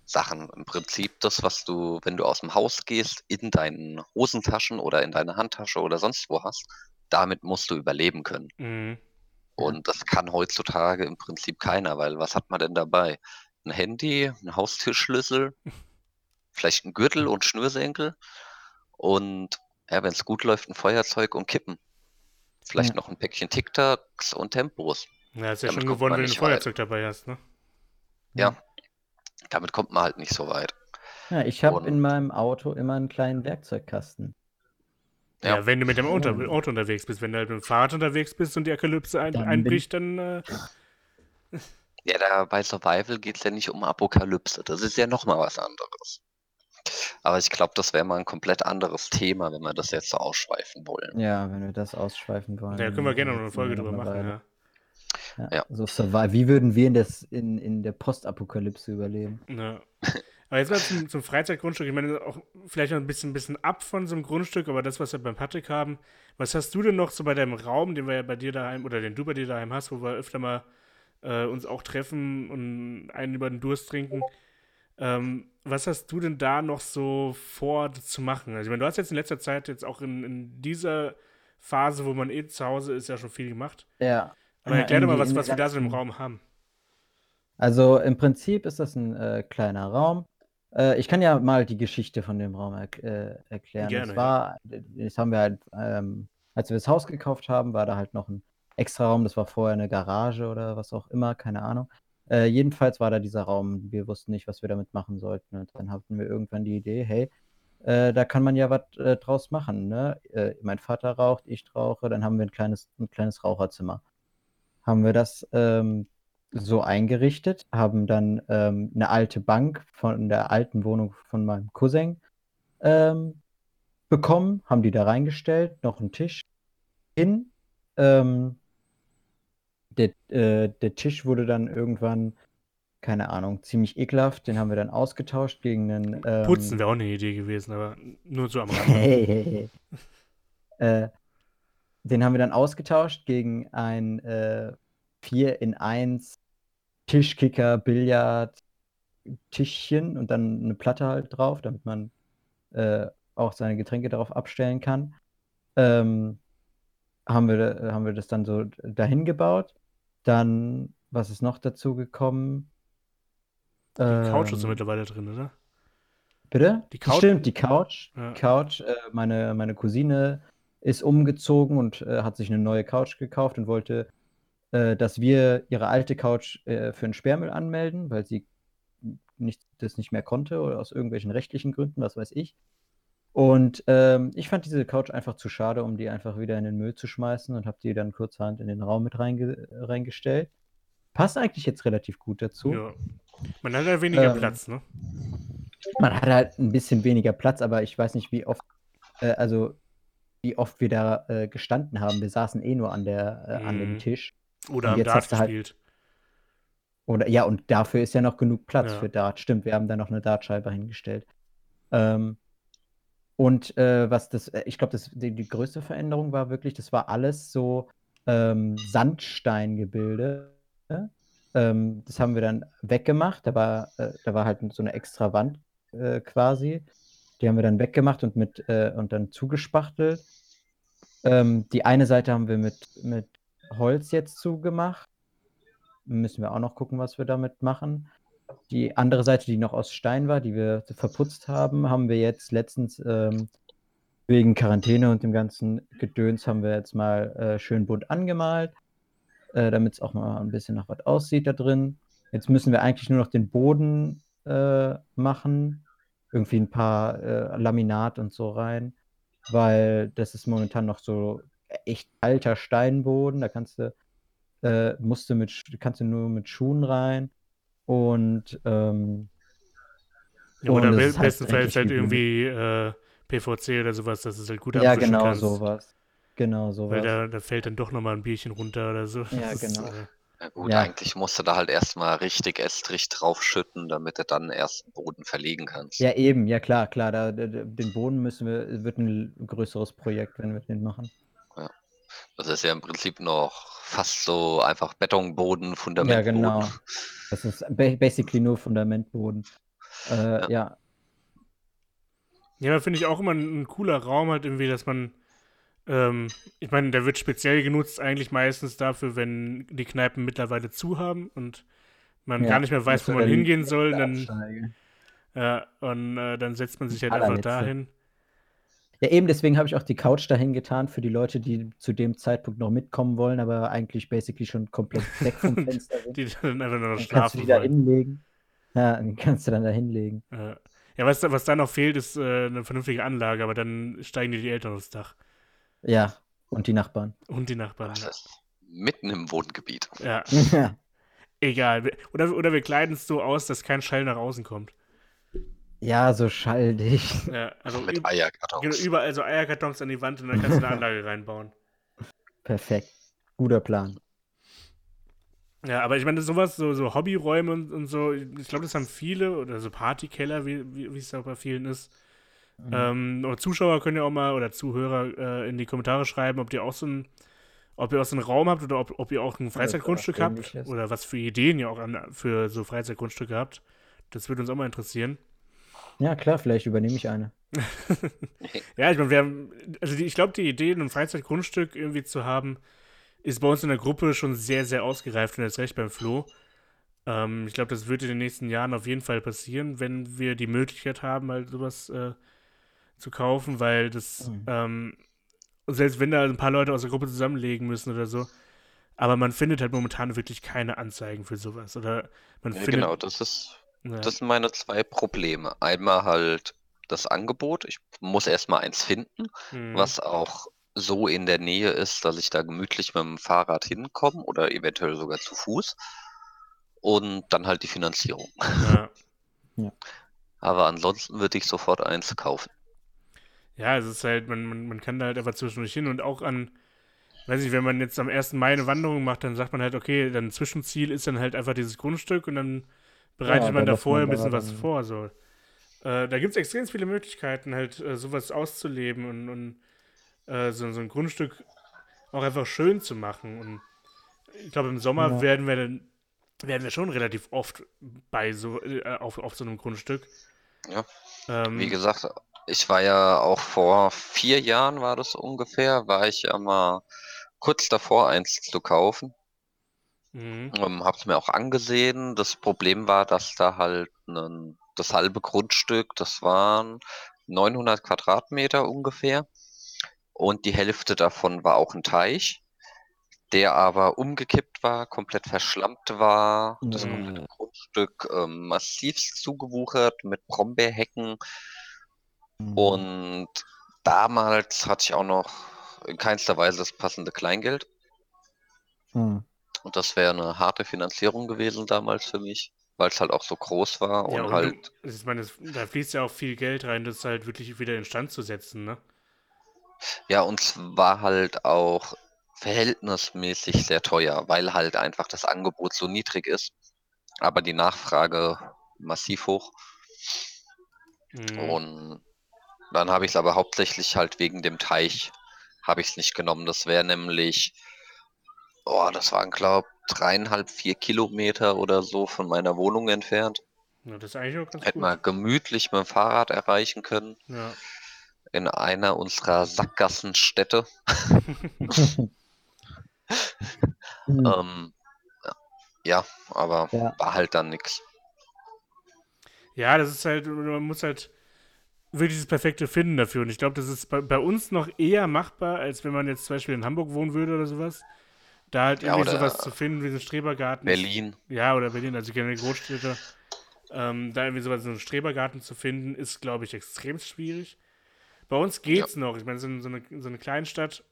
Survival-Sachen. Im Prinzip das, was du, wenn du aus dem Haus gehst, in deinen Hosentaschen oder in deiner Handtasche oder sonst wo hast, damit musst du überleben können. Mhm. Und das kann heutzutage im Prinzip keiner, weil was hat man denn dabei? Ein Handy, ein Haustürschlüssel, vielleicht ein Gürtel und Schnürsenkel und ja, wenn es gut läuft, ein Feuerzeug und Kippen. Vielleicht Ja. noch ein Päckchen Tic-Tacs und Tempos. Ja, ist ja Damit schon gewonnen, wenn du ein nicht weit. Feuerzeug dabei hast, ne? Ja. Damit kommt man halt nicht so weit. Ja, ich habe in meinem Auto immer einen kleinen Werkzeugkasten. Ja, Ja. wenn du mit dem Auto, Ja. Auto unterwegs bist. Wenn du halt mit dem Fahrrad unterwegs bist und die Apokalypse ein, Dann einbricht, dann. Äh, Ja, da bei Survival geht es ja nicht um Apokalypse. Das ist ja nochmal was anderes. Aber ich glaube, das wäre mal ein komplett anderes Thema, wenn wir das jetzt so ausschweifen wollen. Ja, wenn wir das ausschweifen wollen. da können wir gerne noch eine Folge drüber machen, ja. Ja. Ja. So survive. Wie würden wir in, das, in, in der Postapokalypse überleben? ja. Aber jetzt mal zum, zum Freizeitgrundstück. Ich meine, auch vielleicht noch ein bisschen, bisschen ab von so einem Grundstück, aber das, was wir beim Patrick haben. Was hast du denn noch so bei deinem Raum, den wir ja bei dir daheim oder den du bei dir daheim hast, wo wir öfter mal äh, uns auch treffen und einen über den Durst trinken? Ähm, was hast du denn da noch so vor zu machen? Also, ich meine, du hast jetzt in letzter Zeit jetzt auch in, in dieser Phase, wo man eh zu Hause ist, ja schon viel gemacht. Ja. Aber erklär doch mal, was, was wir da so im Raum haben. Also im Prinzip ist das ein äh, kleiner Raum. Äh, ich kann ja mal die Geschichte von dem Raum er äh, erklären. Gerne, das war, das haben wir halt, ähm, als wir das Haus gekauft haben, war da halt noch ein extra Raum. Das war vorher eine Garage oder was auch immer, keine Ahnung. Äh, jedenfalls war da dieser Raum. Wir wussten nicht, was wir damit machen sollten. Und dann hatten wir irgendwann die Idee, hey, äh, da kann man ja was äh, draus machen. Ne? Mein Vater raucht, ich rauche, dann haben wir ein kleines, ein kleines Raucherzimmer. Haben wir das ähm, so eingerichtet, haben dann ähm, eine alte Bank von der alten Wohnung von meinem Cousin ähm, bekommen, haben die da reingestellt, noch einen Tisch hin. Ähm, der, äh, der Tisch wurde dann irgendwann, keine Ahnung, ziemlich ekelhaft. Den haben wir dann ausgetauscht gegen einen. Ähm, Putzen wäre auch eine Idee gewesen, aber nur so am Rande. Äh, den haben wir dann ausgetauscht gegen ein äh, 4 in 1 Tischkicker, Billard, Tischchen und dann eine Platte halt drauf, damit man äh, auch seine Getränke darauf abstellen kann. Ähm, haben, wir, haben wir das dann so dahin gebaut. Dann, was ist noch dazu gekommen? Die Couch ist so Ähm, mittlerweile drin, oder? Bitte? Die Couch- Stimmt, die Couch. Ja. Couch. Äh, meine, meine Cousine ist umgezogen und äh, hat sich eine neue Couch gekauft und wollte, äh, dass wir ihre alte Couch äh, für den Sperrmüll anmelden, weil sie nicht, das nicht mehr konnte oder aus irgendwelchen rechtlichen Gründen, was weiß ich. Und ähm, ich fand diese Couch einfach zu schade, um die einfach wieder in den Müll zu schmeißen und habe die dann kurzerhand in den Raum mit reinge reingestellt. Passt eigentlich jetzt relativ gut dazu. Ja. Man hat ja weniger Ähm, Platz, ne? Man hat halt ein bisschen weniger Platz, aber ich weiß nicht, wie oft, äh, also wie oft wir da äh, gestanden haben. Wir saßen eh nur an der, äh, an dem Mhm. Tisch. Oder und am jetzt Dart hast du halt- gespielt. Oder ja, und dafür ist ja noch genug Platz Ja. für Dart. Stimmt, wir haben da noch eine Dartscheibe hingestellt. Ähm, und äh, was das, äh, ich glaube, das die, die größte Veränderung war wirklich, das war alles so ähm, Sandsteingebilde. Ähm, das haben wir dann weggemacht. Da war, äh, da war halt so eine extra Wand äh, quasi. Die haben wir dann weggemacht und mit äh, und dann zugespachtelt. Ähm, die eine Seite haben wir mit, mit Holz jetzt zugemacht. Müssen wir auch noch gucken, was wir damit machen. Die andere Seite, die noch aus Stein war, die wir verputzt haben, haben wir jetzt letztens ähm, wegen Quarantäne und dem ganzen Gedöns haben wir jetzt mal äh, schön bunt angemalt, äh, damit es auch mal ein bisschen nach was aussieht da drin. Jetzt müssen wir eigentlich nur noch den Boden äh, machen, irgendwie ein paar äh, Laminat und so rein, weil das ist momentan noch so echt alter Steinboden. Da kannst du äh, musst du mit, kannst du nur mit Schuhen rein. Und ähm, Ja, oder ist halt bestenfalls halt eigentlich irgendwie äh, PVC oder sowas, dass es halt gut ja, abwischen genau kannst. sowas. Genau Weil sowas. da, da fällt dann doch nochmal ein Bierchen runter oder so. Ja, Das ist, genau. äh, Ja gut, Ja. eigentlich musst du da halt erstmal richtig Estrich draufschütten, damit du dann erst den Boden verlegen kannst. Ja, eben, ja klar, klar. Da, da, den Boden müssen wir, wird ein größeres Projekt, wenn wir den machen. Das ist ja im Prinzip noch fast so einfach Betonboden, Fundamentboden. Ja, genau. Das ist ba- basically nur Fundamentboden. Äh, Ja. ja. Ja, finde ich auch immer ein, ein cooler Raum halt irgendwie, dass man, ähm, ich meine, der wird speziell genutzt eigentlich meistens dafür, wenn die Kneipen mittlerweile zu haben und man Ja, gar nicht mehr weiß, wo man hingehen soll. Dann, ja, und äh, dann setzt man sich halt einfach dahin. Ja, eben deswegen habe ich auch die Couch dahin getan für die Leute, die zu dem Zeitpunkt noch mitkommen wollen, aber eigentlich basically schon komplett weg vom Fenster sind. Die dann einfach nur noch Dann kannst du schlafen die da hinlegen. Ja, dann kannst du dann da hinlegen. Ja, was, da- was da noch fehlt, ist äh, eine vernünftige Anlage, aber dann steigen dir die Eltern aufs Dach. Ja, und die Nachbarn. Und die Nachbarn. Das ist mitten im Wohngebiet. Ja, Ja, egal. Oder, oder wir kleiden es so aus, dass kein Schall nach außen kommt. ja so schalldicht. Ja, also mit Eierkartons. genau, überall so Eierkartons an die Wand und dann kannst du eine Anlage reinbauen. Perfekt. Guter Plan. Ja, aber ich meine, sowas, so, so Hobbyräume und, und so, ich glaube, das haben viele, oder so Partykeller, wie, wie, wie es auch bei vielen ist. Mhm. Ähm, oder Zuschauer können ja auch mal, oder Zuhörer äh, in die Kommentare schreiben, ob ihr auch so ein, ob ihr auch so einen Raum habt oder ob, ob ihr auch ein Freizeitgrundstück habt. Oder was für Ideen ihr auch an, für so Freizeitgrundstücke habt. Das würde uns auch mal interessieren. Ja, klar, vielleicht übernehme ich eine. ja, ich meine, wir haben, also die, ich glaube, die Idee, ein Freizeitgrundstück irgendwie zu haben, ist bei uns in der Gruppe schon sehr, sehr ausgereift und jetzt recht beim Flo. Ähm, ich glaube, das wird in den nächsten Jahren auf jeden Fall passieren, wenn wir die Möglichkeit haben, halt sowas äh, zu kaufen, weil das, mhm. ähm, selbst wenn da ein paar Leute aus der Gruppe zusammenlegen müssen oder so, aber man findet halt momentan wirklich keine Anzeigen für sowas. Oder man ja, findet. Genau, das ist ja. Das sind meine zwei Probleme. Einmal halt das Angebot. Ich muss erstmal eins finden, mhm. was auch so in der Nähe ist, dass ich da gemütlich mit dem Fahrrad hinkomme oder eventuell sogar zu Fuß. Und dann halt die Finanzierung. Ja. ja. Aber ansonsten würde ich sofort eins kaufen. Ja, es ist halt, man, man, man kann da halt einfach zwischendurch hin und auch an, weiß ich, wenn man jetzt am 1. Mai eine Wanderung macht, dann sagt man halt, okay, dann Zwischenziel ist dann halt einfach dieses Grundstück und dann bereitet ja, man da vorher ein bisschen was vor. So. Äh, da gibt es extrem viele Möglichkeiten, halt äh, sowas auszuleben und, und äh, so, so, ein Grundstück auch einfach schön zu machen. Und ich glaube, im Sommer ja. werden wir dann werden wir schon relativ oft bei so äh, auf, auf so einem Grundstück. Ja. Ähm, Wie gesagt, ich war ja auch vor vier Jahren war das ungefähr, war ich ja mal kurz davor, eins zu kaufen. Mhm. Ähm, habe es mir auch angesehen. Das Problem war, dass da halt ein, das halbe Grundstück, das waren 900 Quadratmeter ungefähr. Und die Hälfte davon war auch ein Teich, der aber umgekippt war, komplett verschlammt war. Das komplette mhm. Grundstück ähm, massiv zugewuchert mit Brombeerhecken. Mhm. Und damals hatte ich auch noch in keinster Weise das passende Kleingeld. Mhm. Und das wäre eine harte Finanzierung gewesen damals für mich, weil es halt auch so groß war ja, und, und halt. Du, ich meine, da fließt ja auch viel Geld rein, das halt wirklich wieder instand zu setzen, ne? Ja, und es war halt auch verhältnismäßig sehr teuer, weil halt einfach das Angebot so niedrig ist, aber die Nachfrage massiv hoch. Mhm. Und dann habe ich es aber hauptsächlich halt wegen dem Teich habe ich es nicht genommen. Das wäre nämlich oh, das waren, glaube ich, dreieinhalb, vier Kilometer oder so von meiner Wohnung entfernt. Ja, das ist eigentlich auch ganz Hätten wir gemütlich mit dem Fahrrad erreichen können. Ja. In einer unserer Sackgassenstädte. ähm, ja, aber ja. war halt dann nichts. Ja, das ist halt, man muss halt wirklich das Perfekte finden dafür. Und ich glaube, das ist bei, bei, uns noch eher machbar, als wenn man jetzt zum Beispiel in Hamburg wohnen würde oder sowas. Da halt irgendwie ja, sowas zu finden wie so ein Strebergarten. Berlin. Ja, oder Berlin, also generell Großstädte. Ähm, da irgendwie sowas, so einen Strebergarten zu finden, ist, glaube ich, extrem schwierig. Bei uns geht's ja. noch. Ich meine, so, so, eine, so eine Kleinstadt,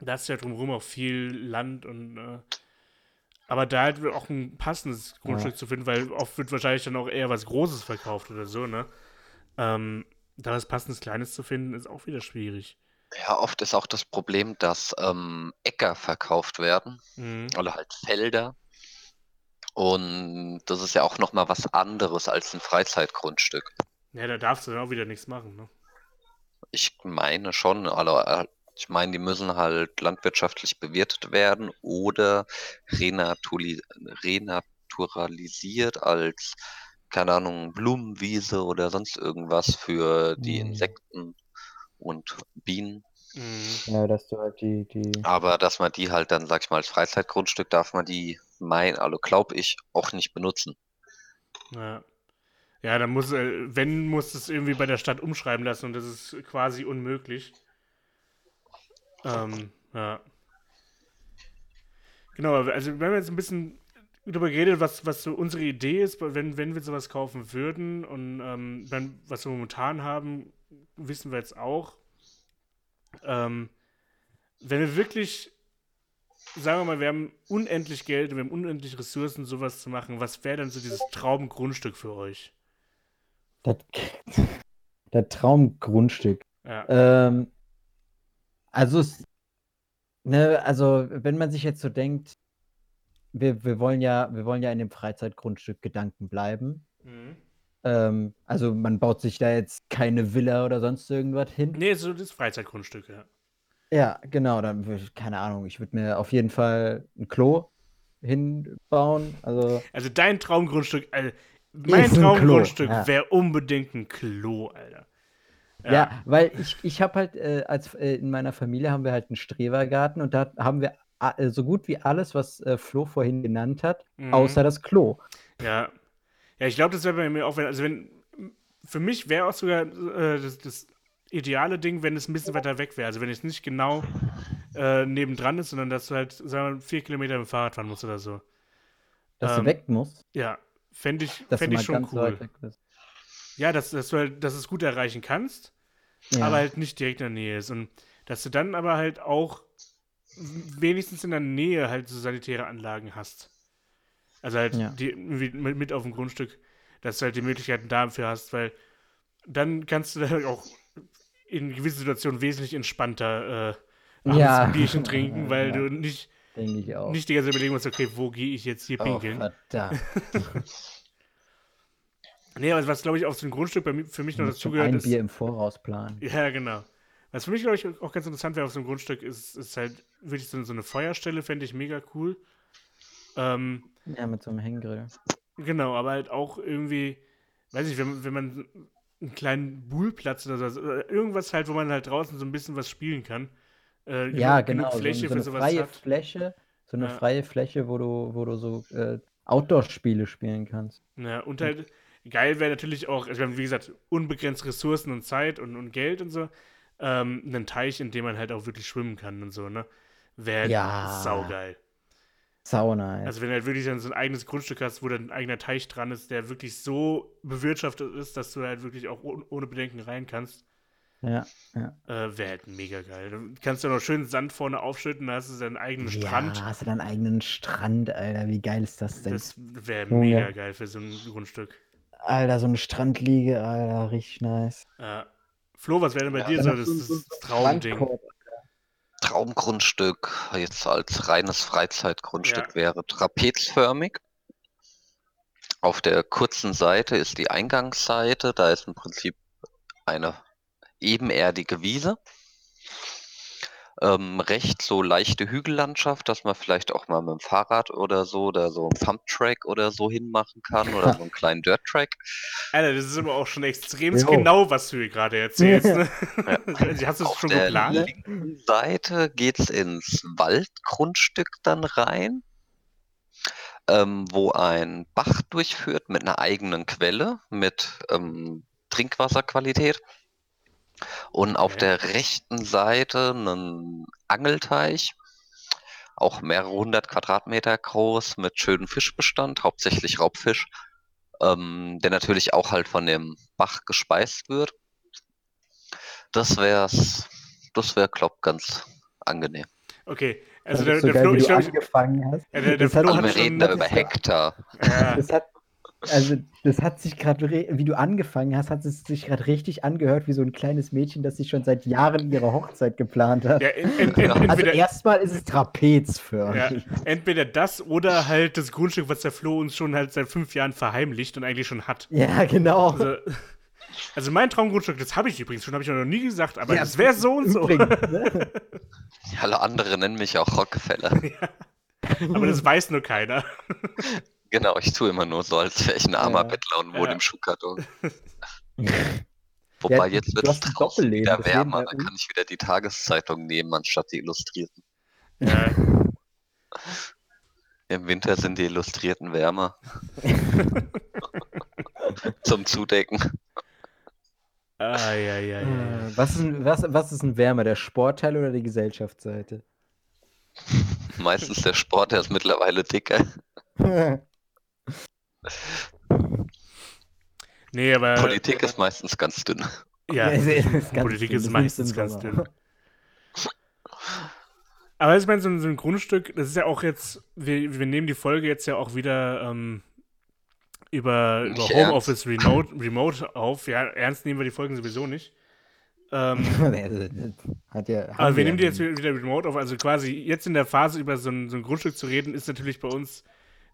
da ist ja drumherum auch viel Land und äh, aber da halt auch ein passendes Grundstück ja. zu finden, weil oft wird wahrscheinlich dann auch eher was Großes verkauft oder so, ne? Ähm, da was passendes Kleines zu finden, ist auch wieder schwierig. Ja, oft ist auch das Problem, dass ähm, Äcker verkauft werden Mhm. oder halt Felder. Und das ist ja auch noch mal was anderes als ein Freizeitgrundstück. Ja, da darfst du dann auch wieder nichts machen, ne? Ich meine schon, also, ich meine, die müssen halt landwirtschaftlich bewirtet werden oder renaturalisiert als, keine Ahnung, Blumenwiese oder sonst irgendwas für die Mhm. Insekten und Bienen. Mhm. Ja, dass du halt die, die. Aber dass man die halt dann, sag ich mal, als Freizeitgrundstück darf man die mein, also glaube ich, auch nicht benutzen. Ja. Ja, dann muss, äh, wenn, muss es irgendwie bei der Stadt umschreiben lassen und das ist quasi unmöglich. Ähm, ja. Genau, also wenn wir jetzt ein bisschen darüber geredet, was, was so unsere Idee ist, wenn, wenn wir sowas kaufen würden und ähm, wenn, was wir momentan haben, wissen wir jetzt auch, ähm, wenn wir wirklich, sagen wir mal, wir haben unendlich Geld, wir haben unendlich Ressourcen, sowas zu machen, was wäre denn so dieses Traumgrundstück für euch? Das, das Traumgrundstück. Ja. Ähm, also, ne, also, wenn man sich jetzt so denkt, wir, wir wollen ja, wir wollen ja in dem Freizeitgrundstück Gedanken bleiben. Mhm. Ähm, also man baut sich da jetzt keine Villa oder sonst irgendwas hin. Nee, so das Freizeitgrundstück, ja. Ja, genau, dann keine Ahnung, ich würde mir auf jeden Fall ein Klo hinbauen. Also, Also dein Traumgrundstück, also mein Traumgrundstück ja. wäre unbedingt ein Klo, Alter. ja, weil ich, ich habe halt, äh, als äh, in meiner Familie haben wir halt einen Strebergarten und da haben wir so gut wie alles, was äh, Flo vorhin genannt hat, Mhm. außer das Klo. Ja. Ja, ich glaube, das wäre bei mir auch, wenn, also wenn, für mich wäre auch sogar äh, das, das ideale Ding, wenn es ein bisschen weiter weg wäre. Also wenn es nicht genau äh, nebendran ist, sondern dass du halt, sagen wir mal, vier Kilometer mit dem Fahrrad fahren musst oder so. Dass Ähm, du weg musst, Ja, fände ich, fänd ich schon cool. Ja, dass, dass du halt, dass es gut erreichen kannst, Ja. aber halt nicht direkt in der Nähe ist. Und dass du dann aber halt auch wenigstens in der Nähe halt so sanitäre Anlagen hast. Also halt Ja. die, mit, auf dem Grundstück, dass du halt die Möglichkeiten dafür hast, weil dann kannst du dann auch in gewissen Situationen wesentlich entspannter äh, Ja. ein Bierchen trinken, weil Ja. du nicht, nicht die ganze Zeit überlegen musst, okay, wo gehe ich jetzt hier oh, pinkeln? verdammt. nee, aber was glaube ich auf so ein Grundstück bei für mich noch dazugehört ein ist. Bier im Voraus planen. Ja, genau. Was für mich, glaube ich, auch ganz interessant wäre auf so einem Grundstück, ist, ist halt wirklich so, so eine Feuerstelle, fände ich mega cool. Ähm, Ja, mit so einem Hänggrill. genau, aber halt auch irgendwie, weiß ich, wenn, wenn man einen kleinen Buhlplatz oder so, oder irgendwas halt, wo man halt draußen so ein bisschen was spielen kann. Äh, Ja, genau. So, Fläche so für eine freie hat. Fläche, so eine Ja. freie Fläche, wo du, wo du so äh, Outdoor-Spiele spielen kannst. Ja, und halt geil wäre natürlich auch, also wir haben, wie gesagt, unbegrenzt Ressourcen und Zeit und, und Geld und so. Ähm, einen Teich, in dem man halt auch wirklich schwimmen kann und so, ne? Wäre Ja. saugeil. Sau nice. Also wenn du halt wirklich dann so ein eigenes Grundstück hast, wo dann ein eigener Teich dran ist, der wirklich so bewirtschaftet ist, dass du halt wirklich auch ohne, ohne Bedenken rein kannst, ja. äh, wäre halt mega geil. Du kannst ja noch schön Sand vorne aufschütten, da hast du deinen eigenen Ja, Strand. hast du deinen eigenen Strand, Alter. Wie geil ist das denn? Das wäre mega geil für so ein Grundstück. Alter, so eine Strandliege, Alter, richtig nice. Äh, Flo, was wäre denn bei Ja, dir so das, das, so Traumding? Traumgrundstück, jetzt als reines Freizeitgrundstück Ja. wäre trapezförmig. Auf der kurzen Seite ist die Eingangsseite, da ist im Prinzip eine ebenerdige Wiese. Ähm, rechts so leichte Hügellandschaft, dass man vielleicht auch mal mit dem Fahrrad oder so oder so einen Thumbtrack oder so hinmachen kann oder so einen kleinen Dirttrack. Alter, das ist aber auch schon extrem Jo. genau, was du hier gerade erzählst. Ne? Ja. Hast du es Auf schon der geplant? linken Seite geht's ins Waldgrundstück dann rein, ähm, wo ein Bach durchführt mit einer eigenen Quelle mit ähm, Trinkwasserqualität. Und auf Okay. der rechten Seite einen Angelteich, auch mehrere hundert Quadratmeter groß, mit schönem Fischbestand, hauptsächlich Raubfisch, ähm, der natürlich auch halt von dem Bach gespeist wird. Das wär's, das wäre, glaub, ganz angenehm. Okay, also das der, so der geil, Flo, ich glaube, ich, angefangen hast. ja, der, der Flo Also hat wir schon. reden da über Hektar. Ja, Das hat, also, das hat sich gerade, wie du angefangen hast, hat es sich gerade richtig angehört, wie so ein kleines Mädchen, das sich schon seit Jahren ihre Hochzeit geplant hat. ja, en, en, Ja. also entweder, erstmal ist es ja, trapezförmig. entweder das oder halt das Grundstück, was der Flo uns schon halt seit fünf Jahren verheimlicht und eigentlich schon hat. Ja, genau. Also, also mein Traumgrundstück, das habe ich übrigens schon, habe ich noch nie gesagt, aber Ja, das wäre so und so. Übrigens, ne? Alle anderen nennen mich auch Rockefeller. Aber das weiß nur keiner. genau, ich tue immer nur so, als wäre ich ein armer Ja. Bettler und wohne Ja. im Schuhkarton. Wobei Ja, jetzt wird es draußen wieder wärmer, dann kann ich wieder die Tageszeitung nehmen, anstatt die Illustrierten. Ja, Im Winter sind die Illustrierten wärmer. Zum Zudecken. ah, ja, ja, ja. Was ist, ein- was, was ist ein wärmer, der Sportteil oder die Gesellschaftsseite? Meistens der Sport, der ist mittlerweile dicker. Nee, aber. Politik ist meistens ganz dünn. Ja, ist ganz Politik dünn, ist meistens im ganz dünn. Aber ich meine, so, ein- so ein Grundstück, das ist ja auch jetzt, wir, wir nehmen die Folge jetzt ja auch wieder ähm, über, über Homeoffice Remote, Remote auf. Ja, ernst nehmen wir die Folgen sowieso nicht. Ähm, Hat ja, aber wir ja nehmen die jetzt wieder remote auf. Also quasi jetzt in der Phase über so ein, so ein Grundstück zu reden, ist natürlich bei uns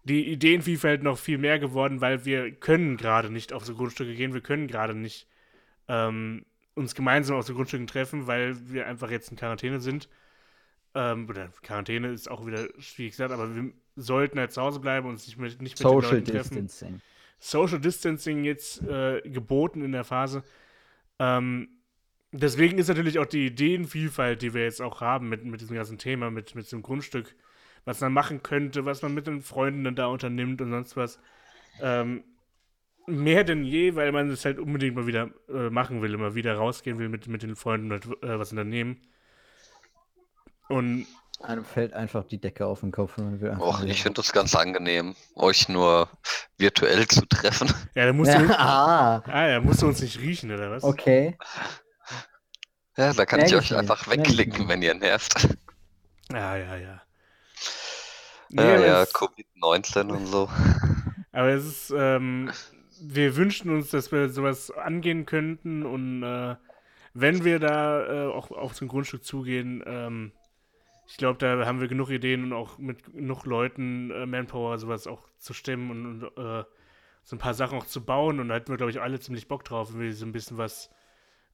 die Ideenvielfalt noch viel mehr geworden, weil wir können gerade nicht auf so Grundstücke gehen. Wir können gerade nicht ähm, uns gemeinsam auf so Grundstücken treffen, weil wir einfach jetzt in Quarantäne sind. Ähm, oder Quarantäne ist auch wieder schwierig gesagt, aber wir sollten halt zu Hause bleiben und uns nicht mit, nicht mit den Social Leuten treffen. Distancing. Social Distancing jetzt äh, geboten in der Phase. Ähm, deswegen ist natürlich auch die Ideenvielfalt, die wir jetzt auch haben mit, mit diesem ganzen Thema, mit, mit diesem Grundstück, was man machen könnte, was man mit den Freunden dann da unternimmt und sonst was, ähm, mehr denn je, weil man es halt unbedingt mal wieder äh, machen will, immer wieder rausgehen will mit, mit den Freunden und äh, was unternehmen. Und Einem fällt einfach die Decke auf den Kopf und man will einfach Och, ich finde es ganz angenehm, euch nur virtuell zu treffen. ja, da musst du, ah, ah, ja, musst du uns nicht riechen, oder was? okay. Ja, da kann Merk ich ich euch einfach wegklicken, wenn ihr nervt. Ja, ja, ja. Ja, aber ja, es- Covid-19 und so. Aber es ist, ähm, wir wünschen uns, dass wir sowas angehen könnten und äh, wenn wir da äh, auch auf so ein Grundstück zugehen, ähm, ich glaube, da haben wir genug Ideen und auch mit genug Leuten äh, Manpower sowas auch zu stemmen und, und äh, so ein paar Sachen auch zu bauen und da hätten wir, glaube ich, alle ziemlich Bock drauf, irgendwie so ein bisschen was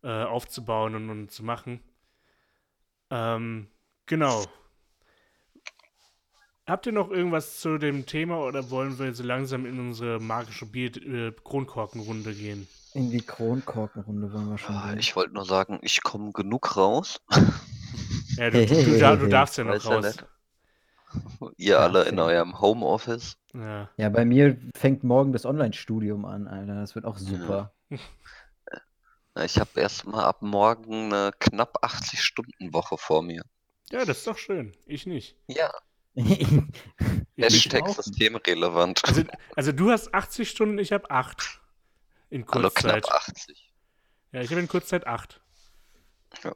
äh, aufzubauen und, und zu machen. Ähm, genau. Habt ihr noch irgendwas zu dem Thema oder wollen wir so langsam in unsere magische Bier äh, Kronkorkenrunde gehen? In die Kronkorkenrunde wollen wir schon Ah. Ich wollte nur sagen, ich komme genug raus. Ja, du, du, du, du darfst ja noch Weiß ja raus. nicht. Ihr Ja, alle in eurem Homeoffice. Ja. Ja, bei mir fängt morgen das Online-Studium an, Alter. Das wird auch super. Ich habe erstmal ab morgen eine knapp 80-Stunden-Woche vor mir. ja, das ist doch schön. Ich nicht. Ja, Hashtag auch. systemrelevant. also, also du hast 80 Stunden, ich habe 8. In Hallo, Kurzzeit. knapp 80. Ja, ich habe in Kurzzeit 8. Ja.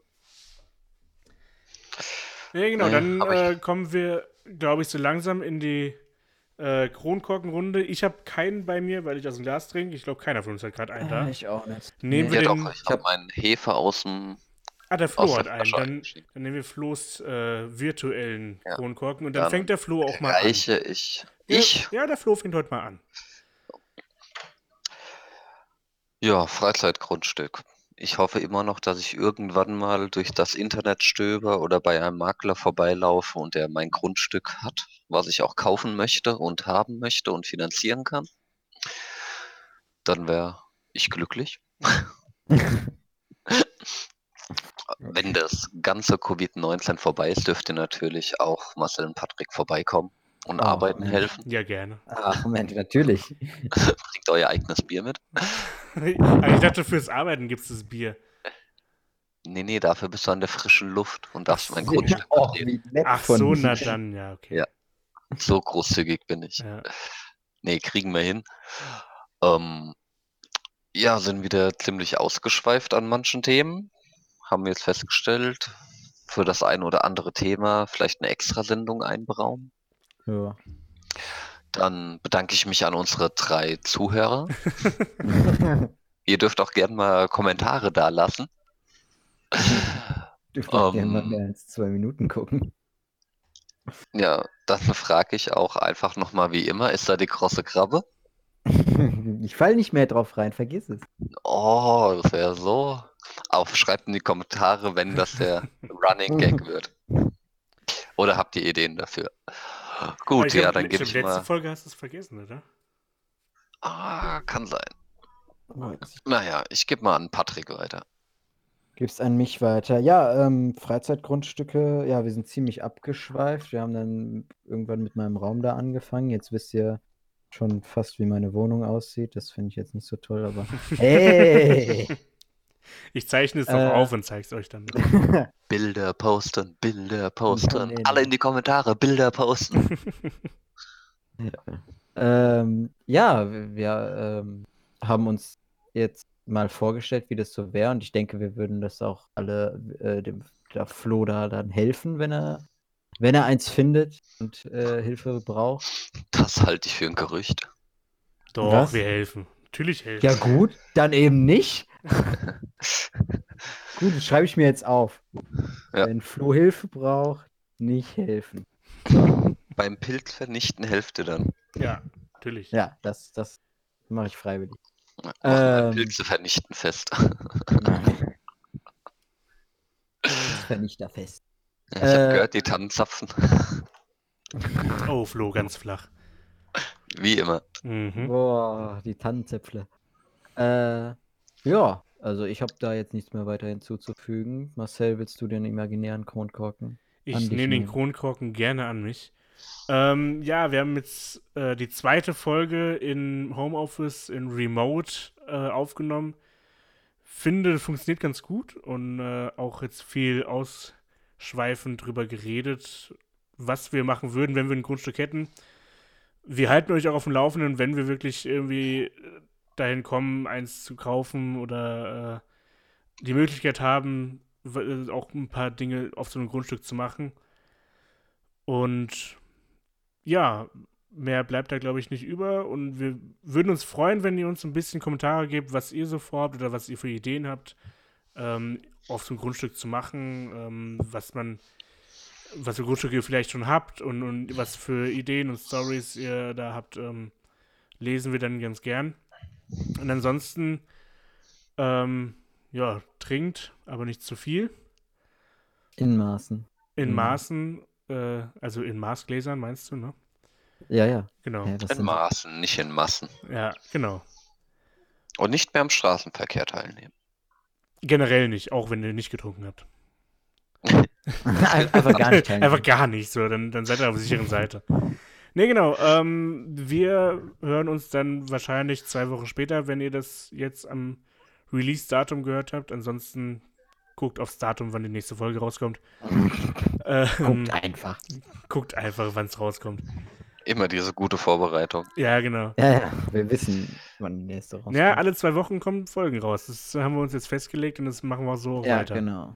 Ja, genau, Naja, dann äh, kommen wir, glaube ich, so langsam in die äh, Kronkorkenrunde. Ich habe keinen bei mir, weil ich aus dem Glas trinke. Ich glaube, keiner von uns hat gerade einen da. Äh, ich auch nicht. Nehmen Ja wir doch, den. ich habe meinen Hefe aus dem Ah, der Flo hat einen. Dann, dann nehmen wir Flo's äh, virtuellen Ja. Kronkorken und dann, Dann fängt der Flo auch mal an. Reiche ich. Ja, Ich? Ja, der Flo fängt heute mal an. Ja, Freizeitgrundstück. Ich hoffe immer noch, dass ich irgendwann mal durch das Internet stöber oder bei einem Makler vorbeilaufe und der mein Grundstück hat, was ich auch kaufen möchte und haben möchte und finanzieren kann. Dann wäre ich glücklich. Wenn das ganze Covid-19 vorbei ist, dürft ihr natürlich auch Marcel und Patrick vorbeikommen und Oh, arbeiten Mensch. helfen. Ja, gerne. Ach, Moment, natürlich. Bringt euer eigenes Bier mit. Ich dachte, fürs Arbeiten gibt es das Bier. Nee, nee, dafür bist du an der frischen Luft und darfst mein Grundstück Oh, Ach von so, na dann, ja, okay. Ja. So großzügig bin ich. Ja. Nee, kriegen wir hin. Ähm, ja, sind wieder ziemlich ausgeschweift an manchen Themen. Haben wir jetzt festgestellt, für das ein oder andere Thema vielleicht eine Extrasendung einberaumen. Ja. Dann bedanke ich mich an unsere drei Zuhörer. Ihr dürft auch gerne mal Kommentare da lassen. Dürfte auch gerne mal Ähm. mehr als zwei Minuten gucken. Ja, dann frage ich auch einfach nochmal wie immer, ist da die große Krabbe? Ich fall nicht mehr drauf rein, vergiss es. Oh, das wäre so. Auch schreibt in die Kommentare, wenn das der Running Gag wird. Oder habt ihr Ideen dafür? Gut, ich ja, dann gebe ich letzte mal. Folge hast du es vergessen, oder? Ah, kann sein. Naja, ich gebe mal an Patrick weiter. Gib's an mich weiter. Ja, ähm, Freizeitgrundstücke, ja, wir sind ziemlich abgeschweift. Wir haben dann irgendwann mit meinem Raum da angefangen. Jetzt wisst ihr schon fast, wie meine Wohnung aussieht. Das finde ich jetzt nicht so toll, aber hey! Ich zeichne es doch Äh. auf und zeig's euch dann. Bilder posten, Bilder posten. nee, Alle nee. in die Kommentare, Bilder posten. Ähm, ja, wir wir, ähm, haben uns jetzt mal vorgestellt, wie das so wäre. Und ich denke, wir würden das auch alle äh, dem der Flo da dann helfen, wenn er, wenn er eins findet und äh, Hilfe braucht. Das halte ich für ein Gerücht. Doch, Was? wir helfen. Natürlich helfen. Ja, gut, dann eben nicht. Gut, das schreibe ich mir jetzt auf. Ja. Wenn Flo Hilfe braucht, nicht helfen. Beim Pilz vernichten Hälfte dann. Ja, natürlich. Ja, das, das mache ich freiwillig. Ähm. Pilze vernichten fest. Vernichterfest. Ich habe Äh. gehört, die Tannenzapfen. Oh, Flo, ganz flach. Wie immer. Mhm. Boah, die Tannenzäpfle. Äh, ja, also ich habe da jetzt nichts mehr weiter hinzuzufügen. Marcel, willst du den imaginären Kronkorken? Ich An dich nehme den. Kronkorken gerne an mich. Ähm, ja, wir haben jetzt äh, die zweite Folge in Homeoffice, in Remote äh, aufgenommen. Finde, funktioniert ganz gut und äh, auch jetzt viel ausschweifend drüber geredet, was wir machen würden, wenn wir ein Grundstück hätten. Wir halten euch auch auf dem Laufenden, wenn wir wirklich irgendwie äh, dahin kommen, eins zu kaufen oder äh, die Möglichkeit haben, äh, auch ein paar Dinge auf so einem Grundstück zu machen. Und ja, mehr bleibt da, glaube ich, nicht über. Und wir würden uns freuen, wenn ihr uns ein bisschen Kommentare gebt, was ihr so vorhabt oder was ihr für Ideen habt, ähm, auf so ein Grundstück zu machen, ähm, was man, was für Grundstücke ihr vielleicht schon habt und, und was für Ideen und Stories ihr da habt, ähm, lesen wir dann ganz gern. Und ansonsten, ähm, ja, trinkt, aber nicht zu viel. In Maßen. In Mhm. Maßen, äh, also in Maßgläsern meinst du, ne? Ja, ja. Genau. ja In Maßen, nicht in Massen. Ja, genau. Und nicht mehr am Straßenverkehr teilnehmen. Generell nicht, auch wenn ihr nicht getrunken habt. Einfach gar nicht teilnehmen. Einfach gar nicht, so, dann, dann seid ihr auf der sicheren Seite. Ne, genau. Ähm, wir hören uns dann wahrscheinlich zwei Wochen später, wenn ihr das jetzt am Release-Datum gehört habt. Ansonsten guckt aufs Datum, wann die nächste Folge rauskommt. Ähm, Guckt einfach. guckt einfach, wann es rauskommt. Immer diese gute Vorbereitung. Ja, genau. Ja, ja, wir wissen, wann die nächste rauskommt. Ja, alle zwei Wochen kommen Folgen raus. Das haben wir uns jetzt festgelegt und das machen wir so ja weiter. genau.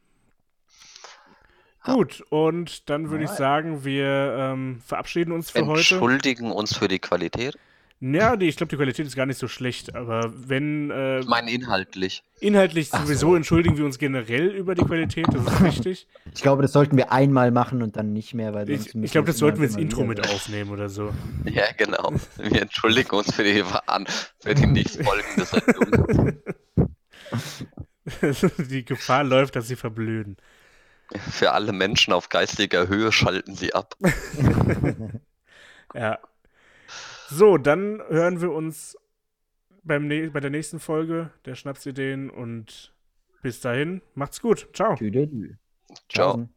Gut, und dann würde ich sagen, wir ähm, verabschieden uns für heute. Entschuldigen uns für die Qualität. Ja, die, ich glaube, die Qualität ist gar nicht so schlecht, aber wenn äh, Ich meine inhaltlich. inhaltlich Ach sowieso so. entschuldigen wir uns generell über die Qualität, das ist richtig. Ich glaube, das sollten wir einmal machen und dann nicht mehr, weil Ich, ich glaube, das sollten wir ins Intro mit aufnehmen oder so. Ja, genau. Wir entschuldigen uns für die, für die nächstfolgende Sendung. die Gefahr läuft, dass sie verblöden. Für alle Menschen auf geistiger Höhe schalten sie ab. Ja. So, dann hören wir uns beim bei der nächsten Folge der Schnapsideen und bis dahin, macht's gut. Ciao. Tüdelü. Ciao. Tschaußen.